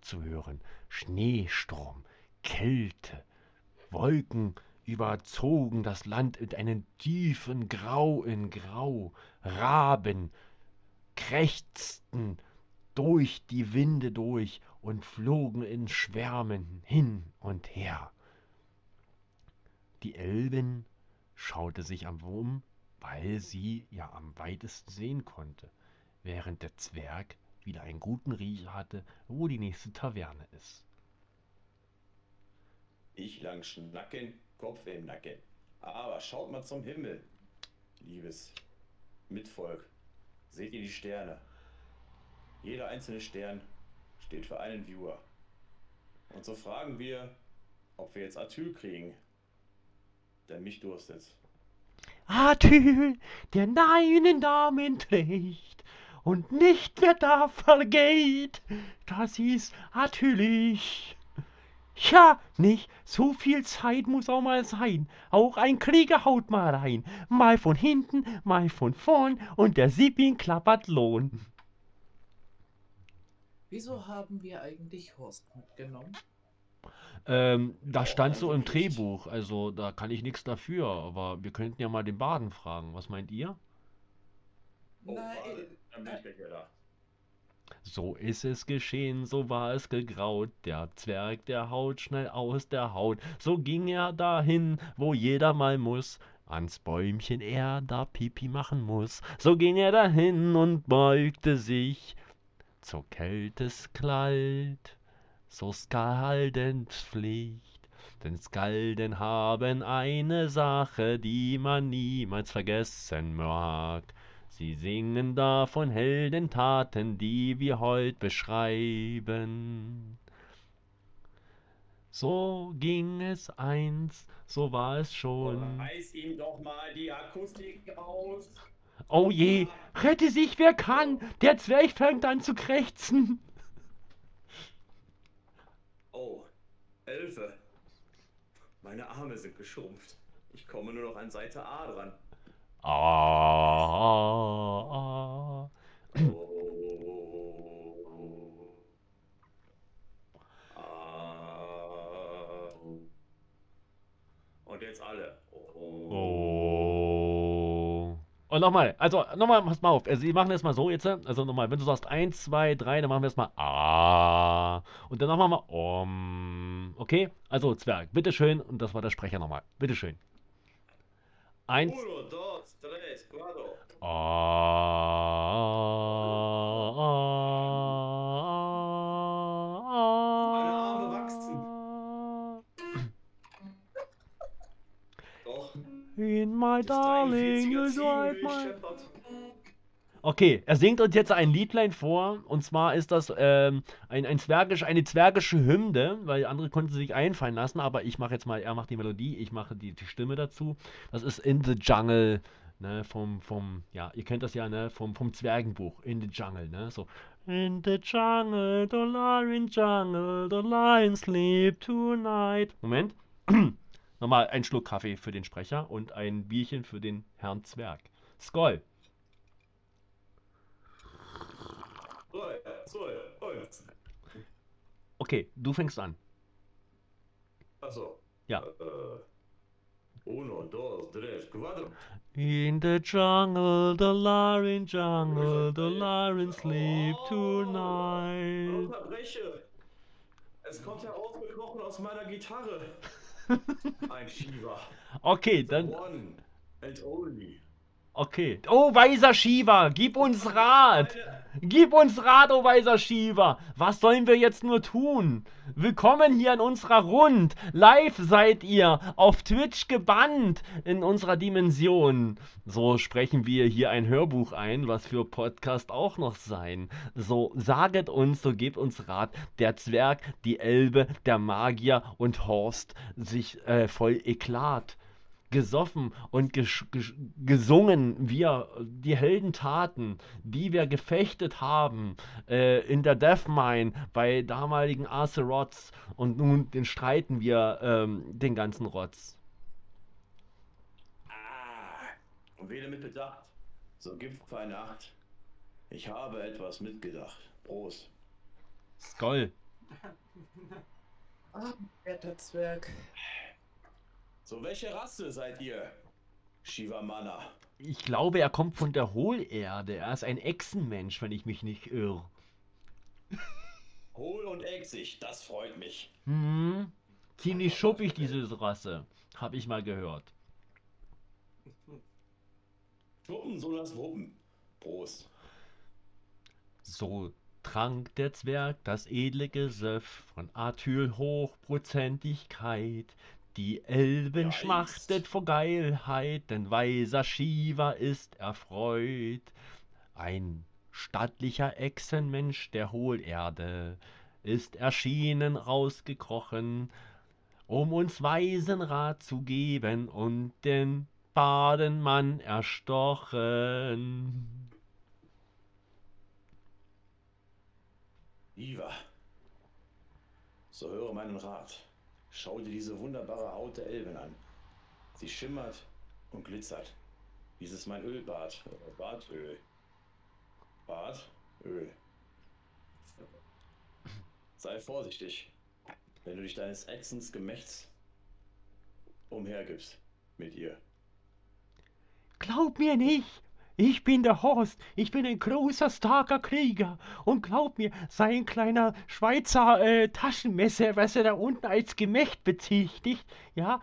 zu hören. Schneesturm, Kälte, Wolken überzogen das Land mit einem tiefen Grau in Grau. Raben krächzten durch die Winde durch und flogen in Schwärmen hin und her. Die Elbin schaute sich am um, weil sie ja am weitesten sehen konnte, während der Zwerg wieder einen guten Riecher hatte, wo die nächste Taverne ist. Ich lang schnacken, Kopf im Nacken. Aber schaut mal zum Himmel. Liebes Mitvolk. Seht ihr die Sterne? Jeder einzelne Stern steht für einen Viewer. Und so fragen wir, ob wir jetzt Atyl kriegen. Denn mich durstet. Atyl, der deinen Namen trägt und nicht wer da vergeht, das ist Atylich. Ja, nicht so viel Zeit muss auch mal sein. Auch ein Krieger haut mal rein. Mal von hinten, mal von vorn und der Sippin klappert Lohn. Wieso haben wir eigentlich Horst mitgenommen? Ähm, das Ja, stand so im. Drehbuch, also da kann ich nichts dafür, aber wir könnten ja mal den Baden fragen. Was meint ihr? Oh, Nein, da. So ist es geschehen, so war es gegraut. Der Zwerg, der haut schnell aus der Haut. So ging er dahin, wo jeder mal muss. Ans Bäumchen er da Pipi machen muss. So ging er dahin und beugte sich zur Kältes Kleid. So Skaldens Pflicht. Denn Skalden haben eine Sache, die man niemals vergessen mag. Sie singen da von Heldentaten, die wir heut beschreiben. So ging es einst, so war es schon. Reiß ihm doch mal die Akustik aus. Oh je, rette sich wer kann, der Zwerg fängt an zu krächzen. Oh, Elfe. Meine Arme sind geschrumpft. Ich komme nur noch an Seite A dran. Ah, ah. Oh. Ah. Und jetzt alle. Oh. Oh. Und nochmal, also nochmal, pass mal auf. Also, wir machen das mal so jetzt. Also nochmal, wenn du sagst 1, 2, 3, dann machen wir es mal A. Und dann machen wir mal Om. Okay? Also Zwerg, bitteschön. Und das war der Sprecher nochmal. Bitteschön. Eins. Uno, dos, tres, cuatro. Meine my darling, 43er you Ziel drive my... Okay, er singt uns jetzt ein Liedlein vor. Und zwar ist das ähm, ein, ein zwergisch, eine zwergische Hymne, weil andere konnten sie sich einfallen lassen. Aber ich mache jetzt mal, er macht die Melodie, ich mache die, die Stimme dazu. Das ist In the Jungle, ne, vom, vom, ja, ihr kennt das ja, ne, vom, vom Zwergenbuch, In the Jungle, ne, so. In the jungle, the lion jungle, the lion sleep tonight. Moment. Nochmal ein Schluck Kaffee für den Sprecher und ein Bierchen für den Herrn Zwerg. Skoll. Okay, du fängst an. Achso. Ja. Äh, uno, dos, tres, cuatro. In the jungle, the lion jungle, the lion sleep tonight. Unterbreche. Es kommt herausgekrochen aus meiner Gitarre. Ein Shiva. Okay, The dann, one and only. Okay. Oh, weiser Shiva, gib uns Rat. Gib uns Rat, oh weiser Shiva. Was sollen wir jetzt nur tun? Willkommen hier in unserer Rund. Live seid ihr auf Twitch gebannt in unserer Dimension. So sprechen wir hier ein Hörbuch ein, was für Podcast auch noch sein. So saget uns, so gebt uns Rat. Der Zwerg, die Elbe, der Magier und Horst sich äh, voll Eklat gesoffen und gesch gesch gesungen wir die Heldentaten, die wir gefechtet haben äh, in der Death Mine bei damaligen Azeroths und nun den streiten wir ähm, den ganzen Rotz. Ah, und wähle mit Bedacht. So gibt für eine Acht. Ich habe etwas mitgedacht. Prost. Skoll. Ah, werter Zwerg. So, welche Rasse seid ihr? Shivamana. Ich glaube, er kommt von der Hohlerde. Er ist ein Echsenmensch, wenn ich mich nicht irre. Hohl und exig, das freut mich. Hm, ziemlich schuppig, diese Rasse. Hab ich mal gehört. Schuppen, so das Wuppen. Prost. So trank der Zwerg das edle Gesöff von Athylhochprozentigkeit. Die Elben Geist. schmachtet vor Geilheit, denn weiser Shiva ist erfreut. Ein stattlicher Echsenmensch der Hohlerde ist erschienen rausgekrochen, um uns weisen Rat zu geben und den Badenmann erstochen. Iva. So höre meinen Rat. Schau dir diese wunderbare Haut der Elben an. Sie schimmert und glitzert. Dies ist mein Ölbad. Badöl. Badöl. Sei vorsichtig, wenn du dich deines Ätzens Gemächts umhergibst mit ihr. Glaub mir nicht, Ich bin der Horst, ich bin ein großer, starker Krieger. Und glaub mir, sein kleiner Schweizer äh, Taschenmesser, was er da unten als Gemächt bezichtigt, ja,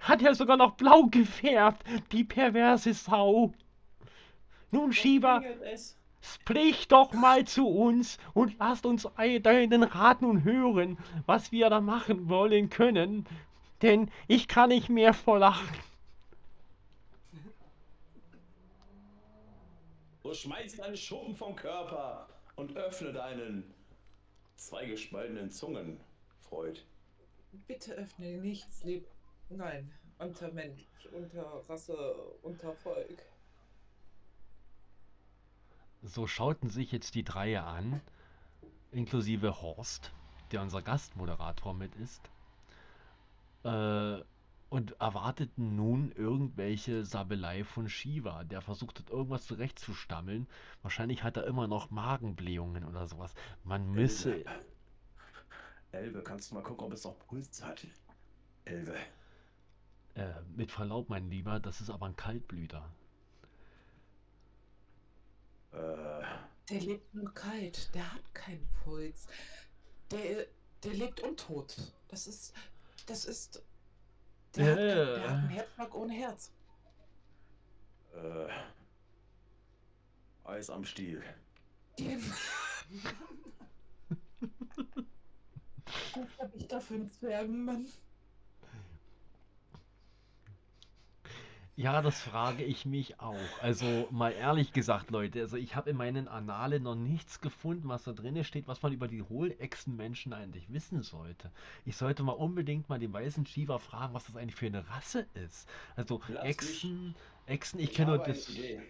hat er sogar noch blau gefärbt, die perverse Sau. Nun, es? sprich doch mal zu uns und lasst uns ei- deinen Rat nun hören, was wir da machen wollen können. Denn ich kann nicht mehr vor Lachen. So schmeiß deinen Schuppen vom Körper und öffne deinen zweigespaltenen Zungen, Freud. Bitte öffne nichts, lieb. Nein, unter Mensch, unter Rasse, unter Volk. So schauten sich jetzt die drei an, inklusive Horst, der unser Gastmoderator mit ist, äh, und erwarteten nun irgendwelche Sabelei von Shiva, der versucht hat, irgendwas zurechtzustammeln. Wahrscheinlich hat er immer noch Magenblähungen oder sowas. Man müsse. Elbe, kannst du mal gucken, ob es noch Puls hat? Elbe. Äh, mit Verlaub, mein Lieber, das ist aber ein Kaltblüter. Äh, Der lebt nur kalt, der hat keinen Puls. Der, der lebt untot. Das ist. Das ist. Der, hat, der hat einen Herzschlag ohne Herz. äh. Eis am Stiel. Was hab ich da für einen Zwergenmann? Ja, das frage ich mich auch. Also mal ehrlich gesagt, Leute, also ich habe in meinen Annalen noch nichts gefunden, was da drin steht, was man über die Hohlechsenmenschen eigentlich wissen sollte. Ich sollte mal unbedingt mal den weißen Shiva fragen, was das eigentlich für eine Rasse ist. Also Lass Echsen, Echsen, ich kenne nur das. Idee.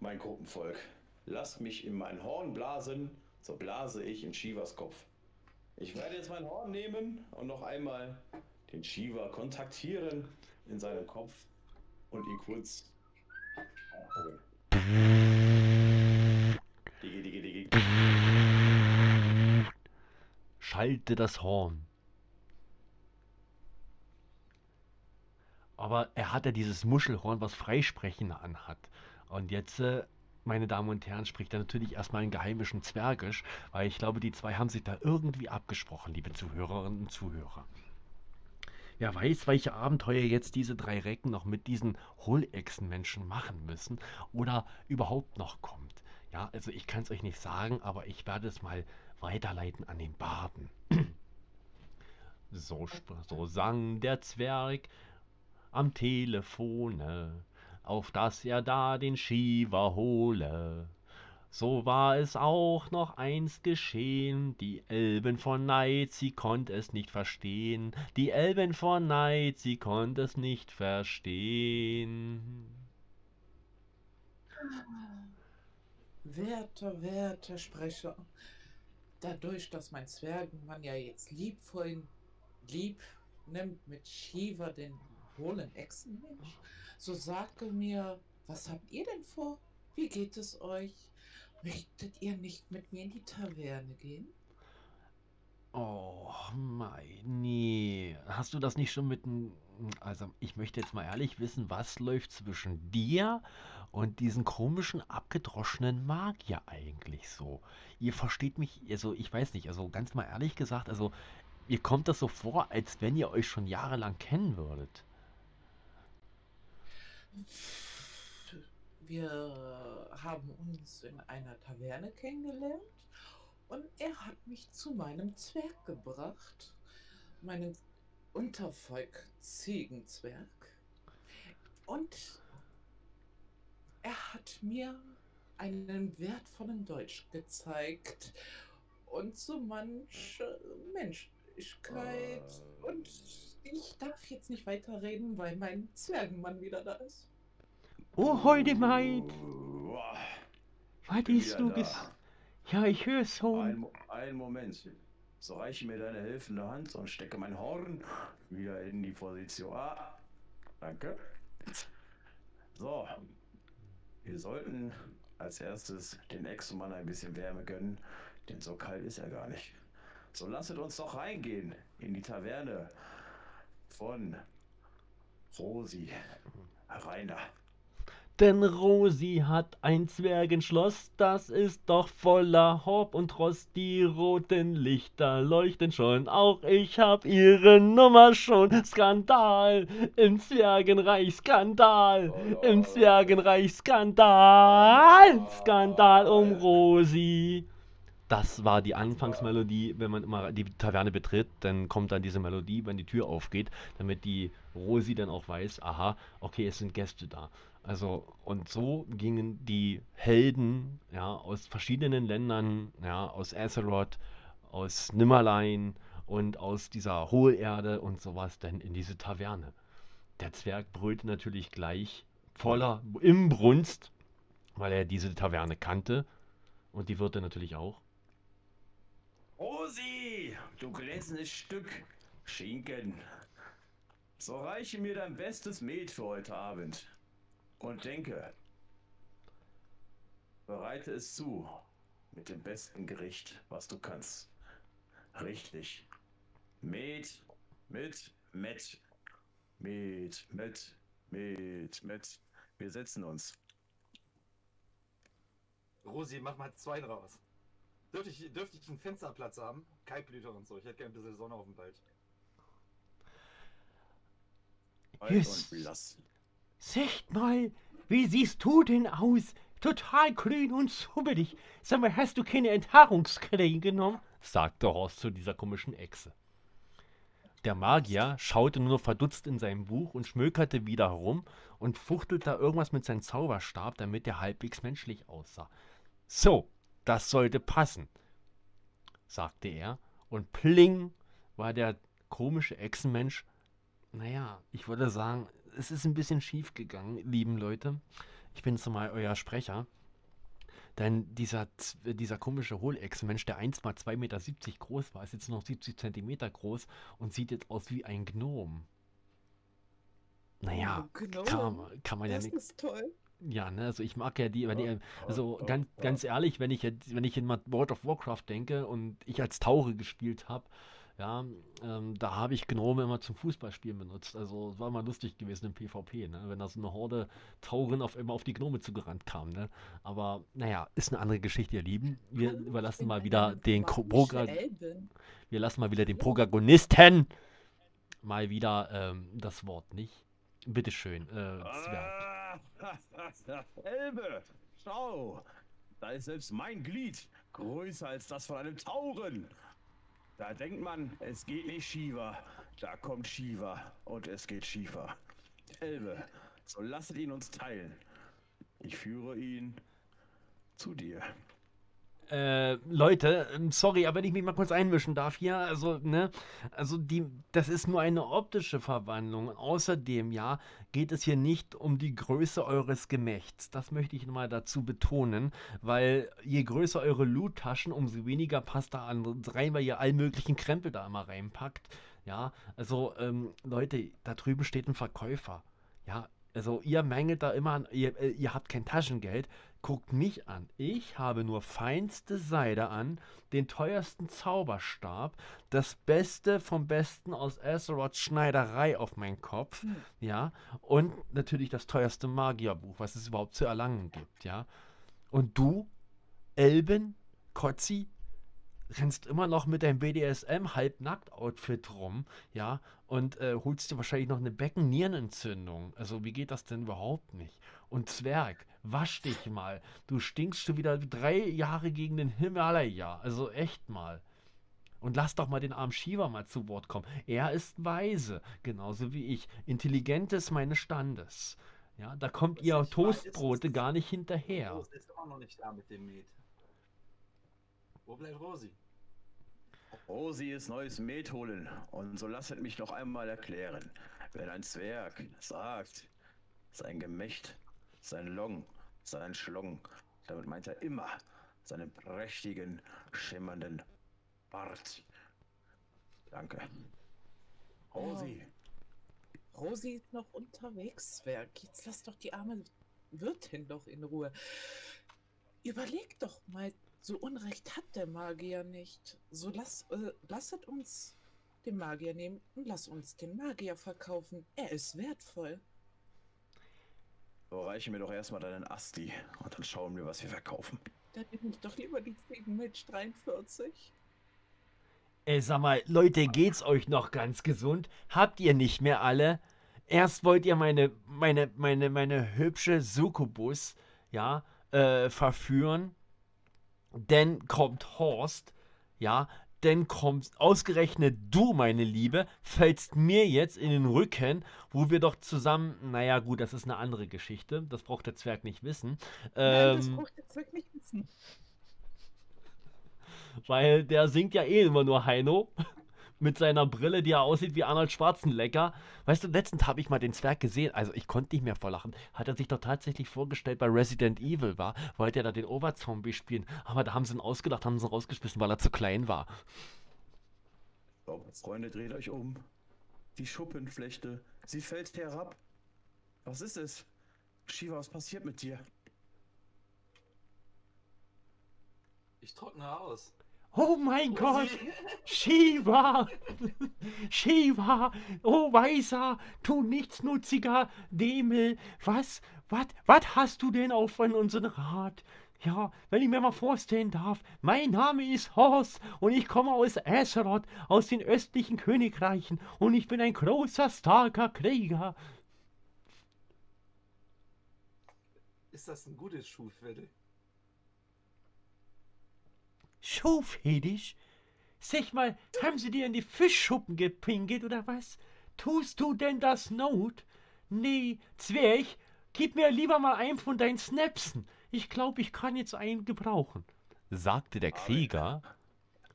Mein Gruppenvolk. Lass mich in mein Horn blasen, so blase ich in Shivas Kopf. Ich werde jetzt mein Horn nehmen und noch einmal den Shiva kontaktieren in seinem Kopf und ihn kurz. Digi, digi, digi. Schalte das Horn. Aber er hat ja dieses Muschelhorn, was Freisprechen anhat. Und jetzt, äh, meine Damen und Herren, spricht er natürlich erstmal in geheimischen Zwergisch, weil ich glaube, die zwei haben sich da irgendwie abgesprochen, liebe Zuhörerinnen und Zuhörer. Wer weiß, welche Abenteuer jetzt diese drei Recken noch mit diesen Hohlechsenmenschen machen müssen oder überhaupt noch kommt. Ja, also ich kann es euch nicht sagen, aber ich werde es mal weiterleiten an den Barden. So, so sang der Zwerg am Telefone, auf dass er da den Shiva hole. So war es auch noch einst geschehen, die Elben von Neid, sie konnt es nicht verstehen, die Elben von Neid, sie konnt es nicht verstehen. Werter, werter Sprecher, dadurch, dass mein Zwergenmann ja jetzt liebvoll lieb nimmt mit Shiva, den hohlen Echsenmensch, so sage mir, was habt ihr denn vor? Wie geht es euch? Möchtet ihr nicht mit mir in die Taverne gehen? Oh, mein, nee. Hast du das nicht schon mit dem... Also, ich möchte jetzt mal ehrlich wissen, was läuft zwischen dir und diesen komischen, abgedroschenen Magier eigentlich so? Ihr versteht mich, also ich weiß nicht, also ganz mal ehrlich gesagt, also mir kommt das so vor, als wenn ihr euch schon jahrelang kennen würdet. Wir haben uns in einer Taverne kennengelernt und er hat mich zu meinem Zwerg gebracht, meinem Untervolk Ziegenzwerg. Und er hat mir einen wertvollen Deutsch gezeigt und so manche Menschlichkeit. Und ich darf jetzt nicht weiterreden, weil mein Zwergenmann wieder da ist. Oh, Uah, was ist du da. Ja, ich hör's Ein, schon. Mo- ein Moment. So reiche mir deine helfende Hand und stecke mein Horn wieder in die Position. Ah, danke. So. Wir sollten als erstes den Ex-Mann ein bisschen Wärme gönnen, denn so kalt ist er gar nicht. So lasset uns doch reingehen in die Taverne von Rosi. Rein da. Denn Rosi hat ein Zwergenschloss, das ist doch voller Hop und Rost. Die roten Lichter leuchten schon, auch ich hab ihre Nummer schon. Skandal im Zwergenreich, Skandal im Zwergenreich, Skandal, Skandal um Rosi. Das war die Anfangsmelodie, wenn man immer die Taverne betritt, dann kommt dann diese Melodie, wenn die Tür aufgeht, damit die Rosi dann auch weiß, aha, okay, es sind Gäste da. Also, und so gingen die Helden, ja, aus verschiedenen Ländern, ja, aus Azeroth, aus Nimmerlein und aus dieser Hohlerde und sowas dann in diese Taverne. Der Zwerg brüllte natürlich gleich voller Imbrunst, weil er diese Taverne kannte und die Wirte natürlich auch. Rosi, du gläsernes Stück Schinken. So reiche mir dein bestes Met für heute Abend. Und denke, bereite es zu mit dem besten Gericht, was du kannst. Richtig. Met mit Met. Met, mit, mit, mit. Wir setzen uns. Rosi, mach mal zwei draus. Dürfte ich, dürfte ich einen Fensterplatz haben? Kaltblüter und so. Ich hätte gerne ein bisschen Sonne auf dem Wald. Yes. und lass. Seht mal, wie siehst du denn aus? Total grün und subbelig. Sag mal, hast du keine Enthaarungscreme genommen? sagte Horst zu dieser komischen Echse. Der Magier schaute nur verdutzt in sein Buch und schmökerte wieder herum und fuchtelte da irgendwas mit seinem Zauberstab, damit er halbwegs menschlich aussah. So, das sollte passen, sagte er, und pling war der komische Echsenmensch naja, ich würde sagen, es ist ein bisschen schief gegangen, lieben Leute. Ich bin jetzt mal euer Sprecher. Denn dieser, Z- dieser komische Hohlechsenmensch, der einst mal 2,70 Meter groß war, ist jetzt noch 70 Zentimeter groß und sieht jetzt aus wie ein Gnom. Naja, Oh, genau. kann, man- kann man ja das nicht. ist toll. Ja, ne, also ich mag ja die, wenn Ja, die, also ja, ganz, ja. ganz ehrlich, wenn ich jetzt, wenn ich in World of Warcraft denke und ich als Taure gespielt habe, ja, ähm, da habe ich Gnome immer zum Fußballspielen benutzt. Also es war mal lustig gewesen im PvP, ne, wenn da so eine Horde Tauren auf immer auf die Gnome zugerannt kam, ne. Aber naja, ist eine andere Geschichte, ihr Lieben. Wir Hallo, überlassen mal wieder den Progra wir lassen mal wieder den Protagonisten mal wieder ähm, das Wort, nicht? Bitteschön, äh, Zwerg. Elbe, schau, da ist selbst mein Glied größer als das von einem Tauren. Da denkt man, es geht nicht Shiva. Da kommt Shiva und es geht Shiva. Elbe, so lasset ihn uns teilen. Ich führe ihn zu dir. Äh, Leute, ähm, sorry, aber wenn ich mich mal kurz einmischen darf hier, also, ne, also die, das ist nur eine optische Verwandlung. Außerdem, ja, geht es hier nicht um die Größe eures Gemächts. Das möchte ich nochmal dazu betonen, weil je größer eure Loot-Taschen, umso weniger passt da an rein, weil ihr all möglichen Krempel da immer reinpackt. Ja, also, ähm, Leute, da drüben steht ein Verkäufer. Ja, also ihr mängelt da immer an, ihr, äh, ihr habt kein Taschengeld. Guckt mich an. Ich habe nur feinste Seide an, den teuersten Zauberstab, das Beste vom Besten aus Azeroths Schneiderei auf meinen Kopf, Hm. ja, und natürlich das teuerste Magierbuch, was es überhaupt zu erlangen gibt, ja. Und du, Elben, Kotzi, rennst immer noch mit deinem BDSM-Halbnackt-Outfit rum, ja, und äh, holst dir wahrscheinlich noch eine Beckennierenentzündung. Also, wie geht das denn überhaupt nicht? Und Zwerg, wasch dich mal. Du stinkst schon wieder drei Jahre gegen den Himalaya. Also echt mal. Und lass doch mal den armen Shiva mal zu Wort kommen. Er ist weise, genauso wie ich. Intelligentes meines Standes. Ja, da kommt Was ihr weiß, Toastbrote dass- gar nicht hinterher. Rosi ist immer noch nicht da mit dem Met. Wo bleibt Rosi? Rosi ist neues Met holen. Und so lasset mich noch einmal erklären. Wenn ein Zwerg sagt, sein Gemächt, sein Long, sein Schlong, damit meint er immer seinen prächtigen, schimmernden Bart. Danke. Rosi, Rosi ist noch unterwegs, Zwerg. Jetzt lass doch die arme Wirtin doch in Ruhe. Überleg doch mal, so Unrecht hat der Magier nicht. So lass, äh, lasset uns den Magier nehmen und lass uns den Magier verkaufen. Er ist wertvoll. So, reiche mir doch erstmal deinen Asti und dann schauen wir, was wir verkaufen. Da bin ich doch lieber die 7 Match 43. Ey, sag mal, Leute, geht's euch noch ganz gesund? Habt ihr nicht mehr alle? Erst wollt ihr meine, meine, meine, meine hübsche Succubus, ja, äh, verführen. Dann kommt Horst, ja, dann kommt ausgerechnet du, meine Liebe, fällst mir jetzt in den Rücken, wo wir doch zusammen, naja, gut, das ist eine andere Geschichte, das braucht der Zwerg nicht wissen. Nein, das Ähm, braucht der Zeug nicht wissen. Weil der singt ja eh immer nur Heino. Mit seiner Brille, die er aussieht wie Arnold Schwarzenlecker. Weißt du, letztens habe ich mal den Zwerg gesehen, also ich konnte nicht mehr vor Lachen. Hat er sich doch tatsächlich vorgestellt bei Resident Evil war, wollte er da den Oberzombie spielen. Aber da haben sie ihn ausgedacht, haben sie ihn rausgeschmissen, weil er zu klein war. So, Freunde, dreht euch um. Die Schuppenflechte, sie fällt herab. Was ist es? Shiva, was passiert mit dir? Ich trockne aus. Oh mein Gott! Shiva! Shiva! Oh Weißer! Du nichtsnutziger Demel! Was? Was? Was hast du denn auf unseren Rat? Ja, wenn ich mir mal vorstellen darf, mein Name ist Horst und ich komme aus Azeroth, aus den östlichen Königreichen und ich bin ein großer, starker Krieger. Ist das ein gutes Schuhviertel? Schaufhedisch? Sag mal, haben sie dir in die Fischschuppen gepinkelt oder was? Tust du denn das Not? Nee, Zwerg, gib mir lieber mal einen von deinen Snapsen. Ich glaube, ich kann jetzt einen gebrauchen, sagte der Krieger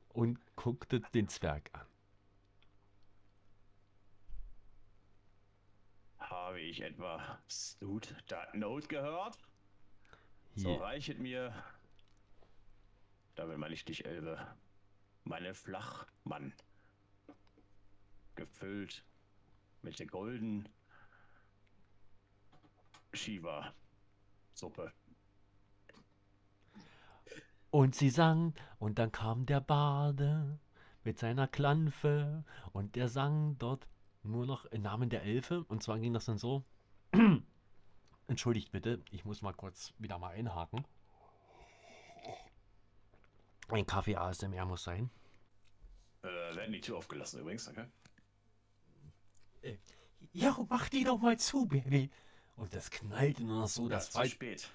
und guckte den Zwerg an. Habe ich etwa Snoot Note gehört? So reichet mir, damit meine ich dich, Elbe, meine Flachmann. Gefüllt mit der golden Shiva Suppe. Und sie sang, und dann kam der Bade mit seiner Klanfe, und der sang dort nur noch im Namen der Elfe, und zwar ging das dann so. Entschuldigt bitte, ich muss mal kurz wieder mal einhaken. Ein Kaffee ASMR muss sein. Äh, werden die Tür aufgelassen übrigens, okay? Ja, mach die doch mal zu, Baby. Und das knallte nur noch so, Das dass, zu weit, spät.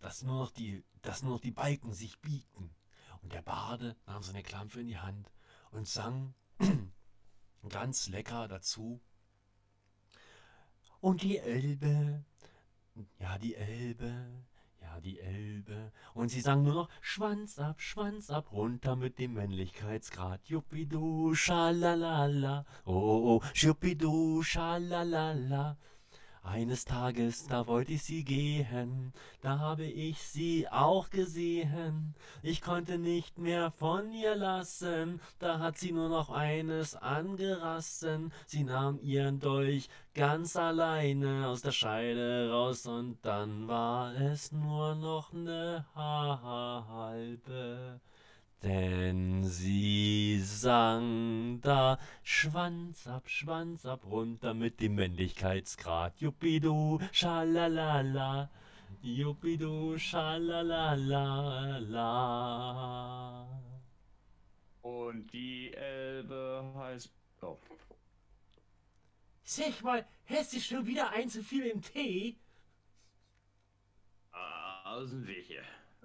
dass, nur noch die, dass nur noch die Balken sich biegten. Und der Bade nahm seine Klampe in die Hand und sang ganz lecker dazu. Und die Elbe, ja die Elbe, ja die Elbe. Und sie sang nur noch Schwanz ab, Schwanz ab, runter mit dem Männlichkeitsgrad. Juppidu, schalalala, oh, oh, schuppidu, schalalala. Eines Tages, da wollte ich sie gehen, da habe ich sie auch gesehen. Ich konnte nicht mehr von ihr lassen, da hat sie nur noch eines angerassen. Sie nahm ihren Dolch ganz alleine aus der Scheide raus und dann war es nur noch ne halbe. Denn sie sang da Schwanz ab, Schwanz ab, runter mit dem Männlichkeitsgrad. Juppidu, schalalala, juppidu, schalalala. Und die Elbe heißt. Oh. Sag mal, hast du schon wieder ein zu viel im Tee? Aus dem Weg hier.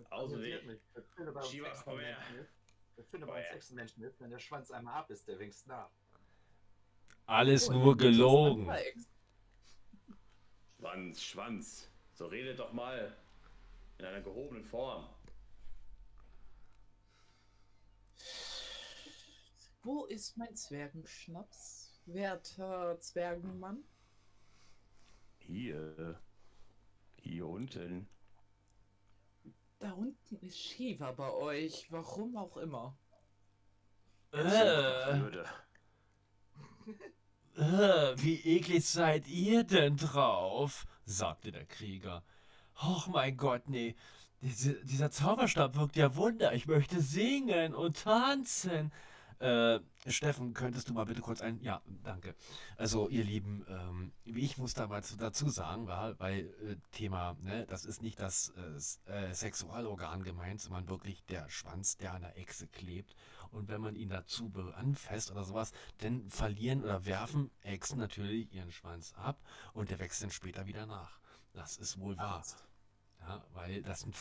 Aus dem Irritiert Weg. mich. Das Schöne bei uns Shiva, komm her. Das Schöne bei Komm uns. Echsenmenschen ist, wenn der Schwanz einmal ab ist, der winkst nach. Alles Oh, nur gelogen. Schwanz, Schwanz. So redet doch mal in einer gehobenen Form. Wo ist mein Zwergenschnaps, werter Zwergenmann? Hier. Hier unten. Da unten ist Shiva bei euch, warum auch immer. Äh, äh, wie eklig seid ihr denn drauf? sagte der Krieger. Och mein Gott, nee. Diese, dieser Zauberstab wirkt ja Wunder. Ich möchte singen und tanzen. Äh, Steffen, könntest du mal bitte kurz ein. Ja, danke. Also, ihr Lieben, ähm, ich muss da mal zu, dazu sagen, war, weil äh, Thema, ne, das ist nicht das äh, äh, Sexualorgan gemeint, sondern wirklich der Schwanz, der an der Echse klebt. Und wenn man ihn dazu anfasst oder sowas, dann verlieren oder werfen Echsen natürlich ihren Schwanz ab und der wächst dann später wieder nach. Das ist wohl wahr. Ja, weil das sind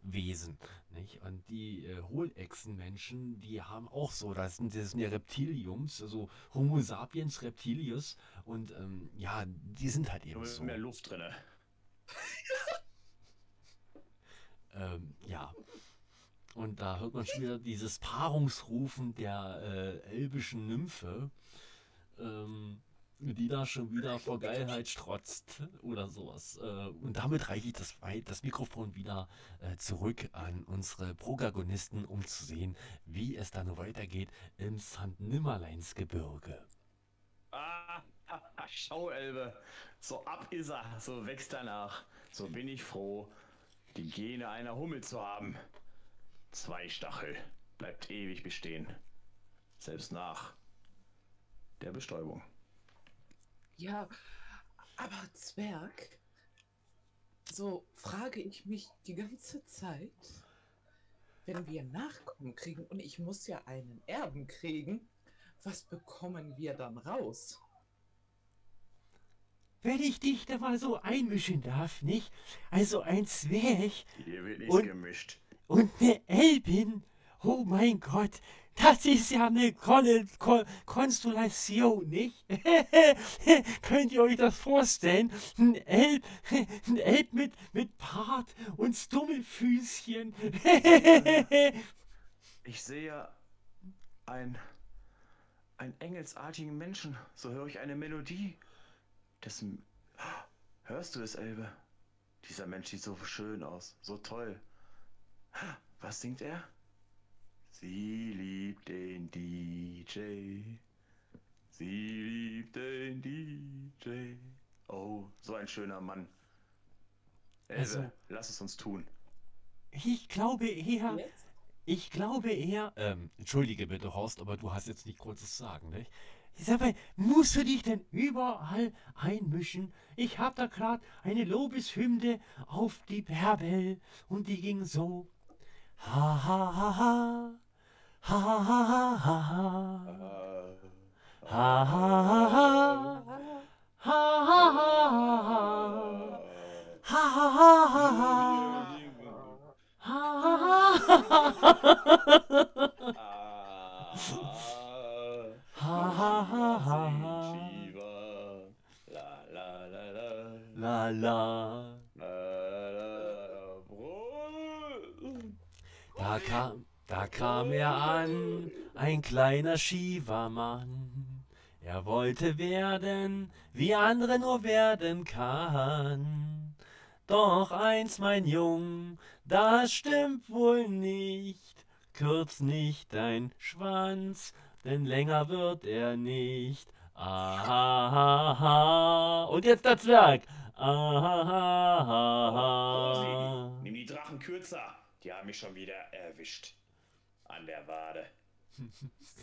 Fluchtwesen, nicht? Und die äh, Hohlechsenmenschen, die haben auch so, das sind, das sind ja Reptiliums, also Homo sapiens reptilius und ähm, ja, die sind halt eben so. mehr Luft drinne. Ähm, ja. Und da hört man schon wieder dieses Paarungsrufen der äh, elbischen Nymphe, ähm, die da schon wieder vor Geilheit strotzt oder sowas. Äh, und damit reiche ich das, das Mikrofon wieder äh, zurück an unsere Protagonisten, um zu sehen, wie es dann weitergeht im St. Nimmerleinsgebirge. Ah, Schauelbe. So ab ist er, so wächst er nach. So bin ich froh, die Gene einer Hummel zu haben. Zwei Stachel bleibt ewig bestehen. Selbst nach der Bestäubung. Ja, aber Zwerg, so frage ich mich die ganze Zeit, wenn wir Nachkommen kriegen und ich muss ja einen Erben kriegen, was bekommen wir dann raus? Wenn ich dich da mal so einmischen darf, nicht? Also ein Zwerg Hier wird nichts Und- gemischt. und eine Elbin. Oh mein Gott, das ist ja eine Kon Kon Konstellation, nicht? Könnt ihr euch das vorstellen? Ein Elb, ein Elb mit, mit Bart und Stummelfüßchen. Ich sehe ein, einen engelsartigen Menschen. So höre ich eine Melodie. Das, hörst du es, Elbe? Dieser Mensch sieht so schön aus, so toll. Was singt er? Sie liebt den DJ. Sie liebt den DJ. Oh, so ein schöner Mann. Elbe, Also- lass es uns tun. Ich glaube eher, Jetzt? ich glaube eher, Ähm, entschuldige bitte, Horst, aber du hast jetzt nicht kurz zu sagen, nicht? Sag mal, musst du dich denn überall einmischen? Ich hab da grad eine Lobeshymne auf die Bärbel und die ging so. Ha ha ha ha. Ha ha ha ha ha. Ha ha ha ha. Ha ha ha ha. Ha ha ha ha ha. Ha ha ha ha ha. Ha. Da kam, da kam er an, ein kleiner Shiva-Mann. Er wollte werden, wie andere nur werden kann. Doch eins, mein Jung, das stimmt wohl nicht. Kürz nicht dein Schwanz, denn länger wird er nicht. Aha, und jetzt der Zwerg. Aha, Rosi, nimm die Drachen kürzer. Die haben mich schon wieder erwischt. An der Wade.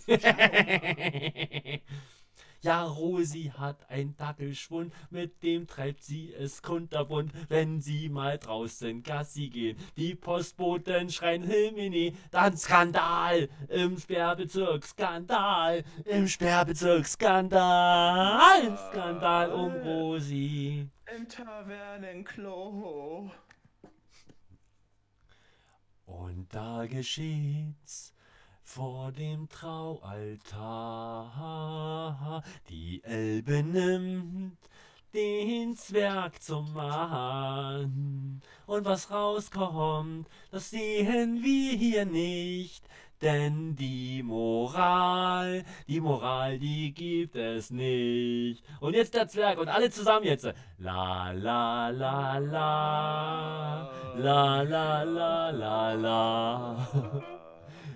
Ja, Rosi hat ein Dackelschwund, mit dem treibt sie es kunterbunt, wenn sie mal draußen Gassi gehen. Die Postboten schreien Himini, dann Skandal im Sperrbezirk, Skandal im Sperrbezirk, Skandal, Skandal um Rosi. Im Tavernenklo. Und da geschieht's vor dem Traualtar. Die Elbe nimmt den Zwerg zum Mann. Und was rauskommt, das sehen wir hier nicht. Denn die Moral, die Moral, die gibt es nicht. Und jetzt der Zwerg und alle zusammen jetzt. La la la la. La la la la la.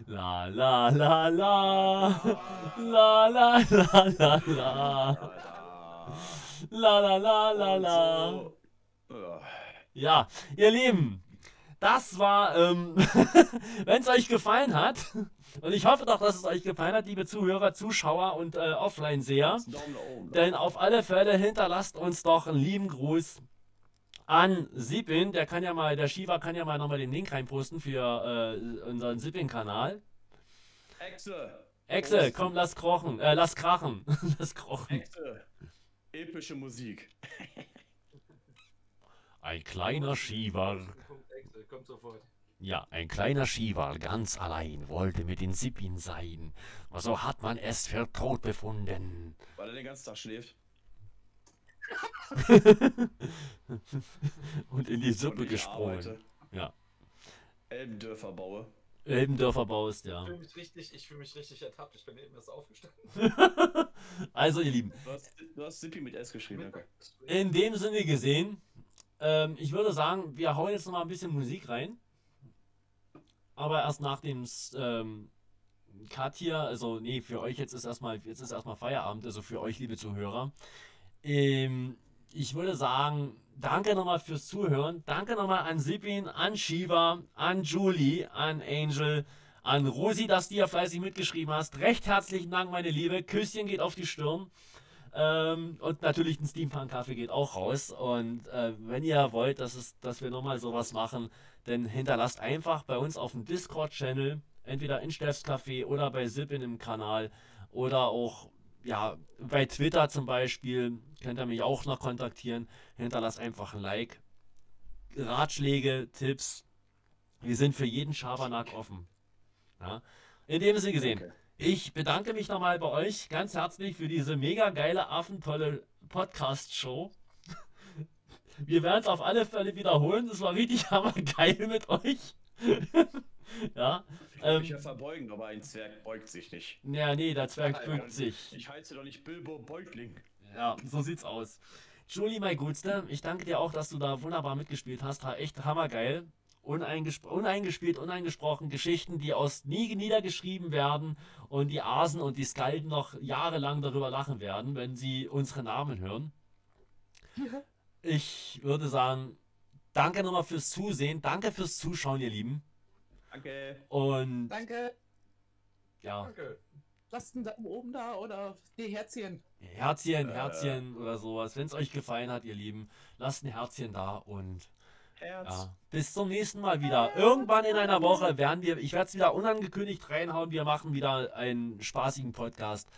La la la la. La la la la la. La la la la la. Ja. Ja, ihr Lieben, das war, ähm, wenn es euch gefallen hat, und ich hoffe doch, dass es euch gefallen hat, liebe Zuhörer, Zuschauer und äh, Offline-Seher, oben. denn auf alle Fälle hinterlasst uns doch einen lieben Gruß an Sipin. Der kann ja mal, der Shiva kann ja mal nochmal den Link reinposten für äh, unseren Sipin-Kanal. Exe, Prost. komm, lass krochen, äh, lass krachen. lass krochen. Echse. Epische Musik. Ein kleiner Shiva. Excel, kommt sofort. Ja, ein kleiner Shiva, ganz allein, wollte mit den Sipin sein. Aber so hat man es für tot befunden. Weil er den ganzen Tag schläft. Und in die Suppe ich gesprungen. arbeite. Ja. Elbendörfer baue. Elbendörfer baust, Ich ja. fühle mich richtig, ich fühle mich richtig ertappt. Ich bin eben erst aufgestanden. Also, ihr Lieben, Du hast, du hast Sippy mit S geschrieben, danke. in dem Sinne gesehen, ähm, ich würde sagen, wir hauen jetzt noch mal ein bisschen Musik rein. Aber erst nach dem ähm, Cut hier, also nee, für euch jetzt ist erstmal, jetzt ist erstmal Feierabend, also für euch, liebe Zuhörer. Ähm, ich würde sagen, danke nochmal fürs Zuhören. Danke nochmal an Sipin, an Shiva, an Julie, an Angel, an Rosi, dass du hier fleißig mitgeschrieben hast. Recht herzlichen Dank, meine Liebe. Küsschen geht auf die Stirn. Ähm, und natürlich ein Steampunk-Kaffee geht auch raus. Und äh, wenn ihr wollt, dass, es, dass wir nochmal sowas machen, dann hinterlasst einfach bei uns auf dem Discord-Channel, entweder in Steffs Café oder bei Sippin im Kanal oder auch ja, bei Twitter zum Beispiel, könnt ihr mich auch noch kontaktieren. Hinterlasst einfach ein Like. Ratschläge, Tipps. Wir sind für jeden Schabernack offen. Ja? In dem Sinne gesehen, Danke. Ich bedanke mich nochmal bei euch ganz herzlich für diese mega geile, affentolle Podcast-Show. Wir werden es auf alle Fälle wiederholen. Das war richtig hammergeil mit euch. ja. Ich kann Ähm, mich ja verbeugen, aber ein Zwerg beugt sich nicht. ja, nee, der Zwerg Nein, bückt sich. Ich heiße doch nicht Bilbo Beugling. Ja, so sieht's aus. Julie, mein Gutste, ich danke dir auch, dass du da wunderbar mitgespielt hast. War echt hammergeil. Uneingesp uneingespielt, uneingesprochen. Geschichten, die aus nie niedergeschrieben werden und die Asen und die Skalden noch jahrelang darüber lachen werden, wenn sie unsere Namen hören. Ich würde sagen, danke nochmal fürs Zusehen. Danke fürs Zuschauen, ihr Lieben. Danke. Und Danke. ja, Danke. Lasst einen Daumen oben da oder die Herzchen. Herzchen, Äh. Herzchen oder sowas. Wenn es euch gefallen hat, ihr Lieben, lasst ein Herzchen da und. Ja, bis zum nächsten Mal wieder. Irgendwann in einer Woche werden wir, ich werde es wieder unangekündigt reinhauen, wir machen wieder einen spaßigen Podcast.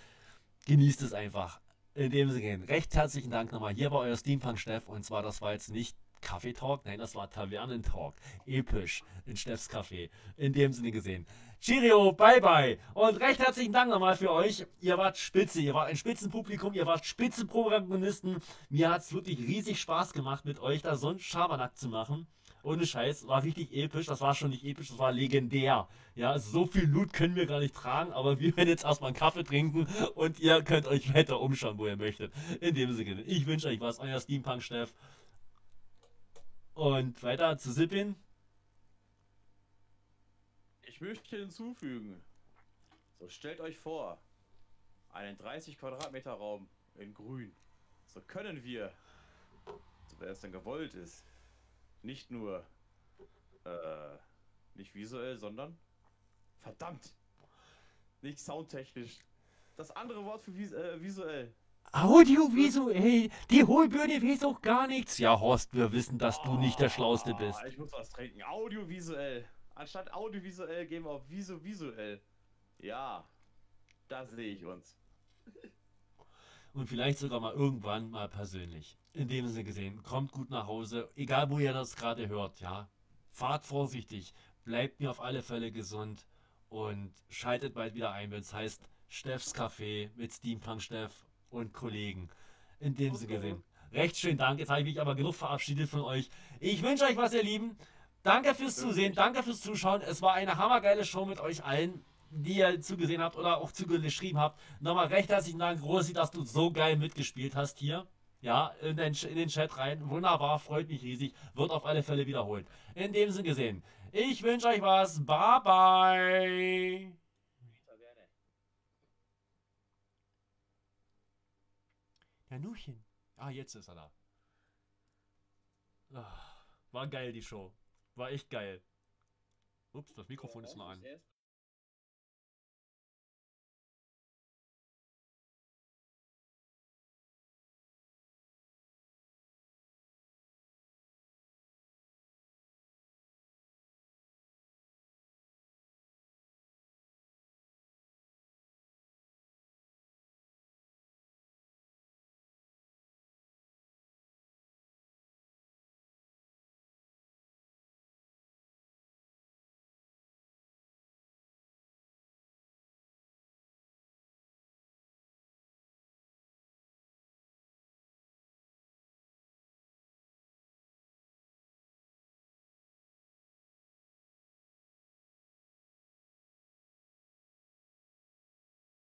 Genießt es einfach. In dem Sinne, recht herzlichen Dank nochmal. Hier war euer Steampunk Steff und zwar, das war jetzt nicht Kaffeetalk, nein, das war Tavernentalk. Episch in Steffs Café. In dem Sinne gesehen. Cheerio, bye bye. Und recht herzlichen Dank nochmal für euch. Ihr wart spitze, ihr wart ein Spitzenpublikum, ihr wart Spitzenprotagonisten. Mir hat es wirklich riesig Spaß gemacht, mit euch da so einen Schabernack zu machen. Ohne Scheiß, war richtig episch. Das war schon nicht episch, das war legendär. Ja, so viel Loot können wir gar nicht tragen, aber wir werden jetzt erstmal einen Kaffee trinken und ihr könnt euch weiter umschauen, wo ihr möchtet. In dem Sinne, ich wünsche euch was, euer Steampunk-Steff. Und weiter zu Sippin. Möchte hinzufügen. So stellt euch vor, einen 30 Quadratmeter Raum in Grün. So können wir, so wer es denn gewollt ist, nicht nur äh, nicht visuell, sondern verdammt, nicht soundtechnisch. Das andere Wort für vis äh, visuell. Audiovisuell, die Hohlbirne weiß auch gar nichts. Ja, Horst, wir wissen, dass du nicht der Schlauste bist. Ich muss was trinken. Audiovisuell. Anstatt audiovisuell gehen wir auf visu visuell. Ja, da sehe ich uns. Und vielleicht sogar mal irgendwann mal persönlich. In dem Sinne gesehen, kommt gut nach Hause, egal wo ihr das gerade hört, ja. Fahrt vorsichtig, bleibt mir auf alle Fälle gesund und schaltet bald wieder ein, wenn es heißt Steffs Café mit Steampunk Steff und Kollegen. In dem Sinne gesehen. Recht schön Dank. Jetzt habe ich mich aber genug verabschiedet von euch. Ich wünsche euch was, ihr Lieben. Danke fürs Zusehen, danke fürs Zuschauen. Es war eine hammergeile Show mit euch allen, die ihr zugesehen habt oder auch zugeschrieben habt. Nochmal recht herzlichen Dank, Rosi, dass du so geil mitgespielt hast hier. Ja, in den, in den Chat rein. Wunderbar, freut mich riesig. Wird auf alle Fälle wiederholt. In dem Sinne gesehen. Ich wünsche euch was. Bye bye. Ja, Nuchen. Ah, jetzt ist er da. Ah, war geil, die Show. War echt geil. Ups, das Mikrofon ist noch an. Er ist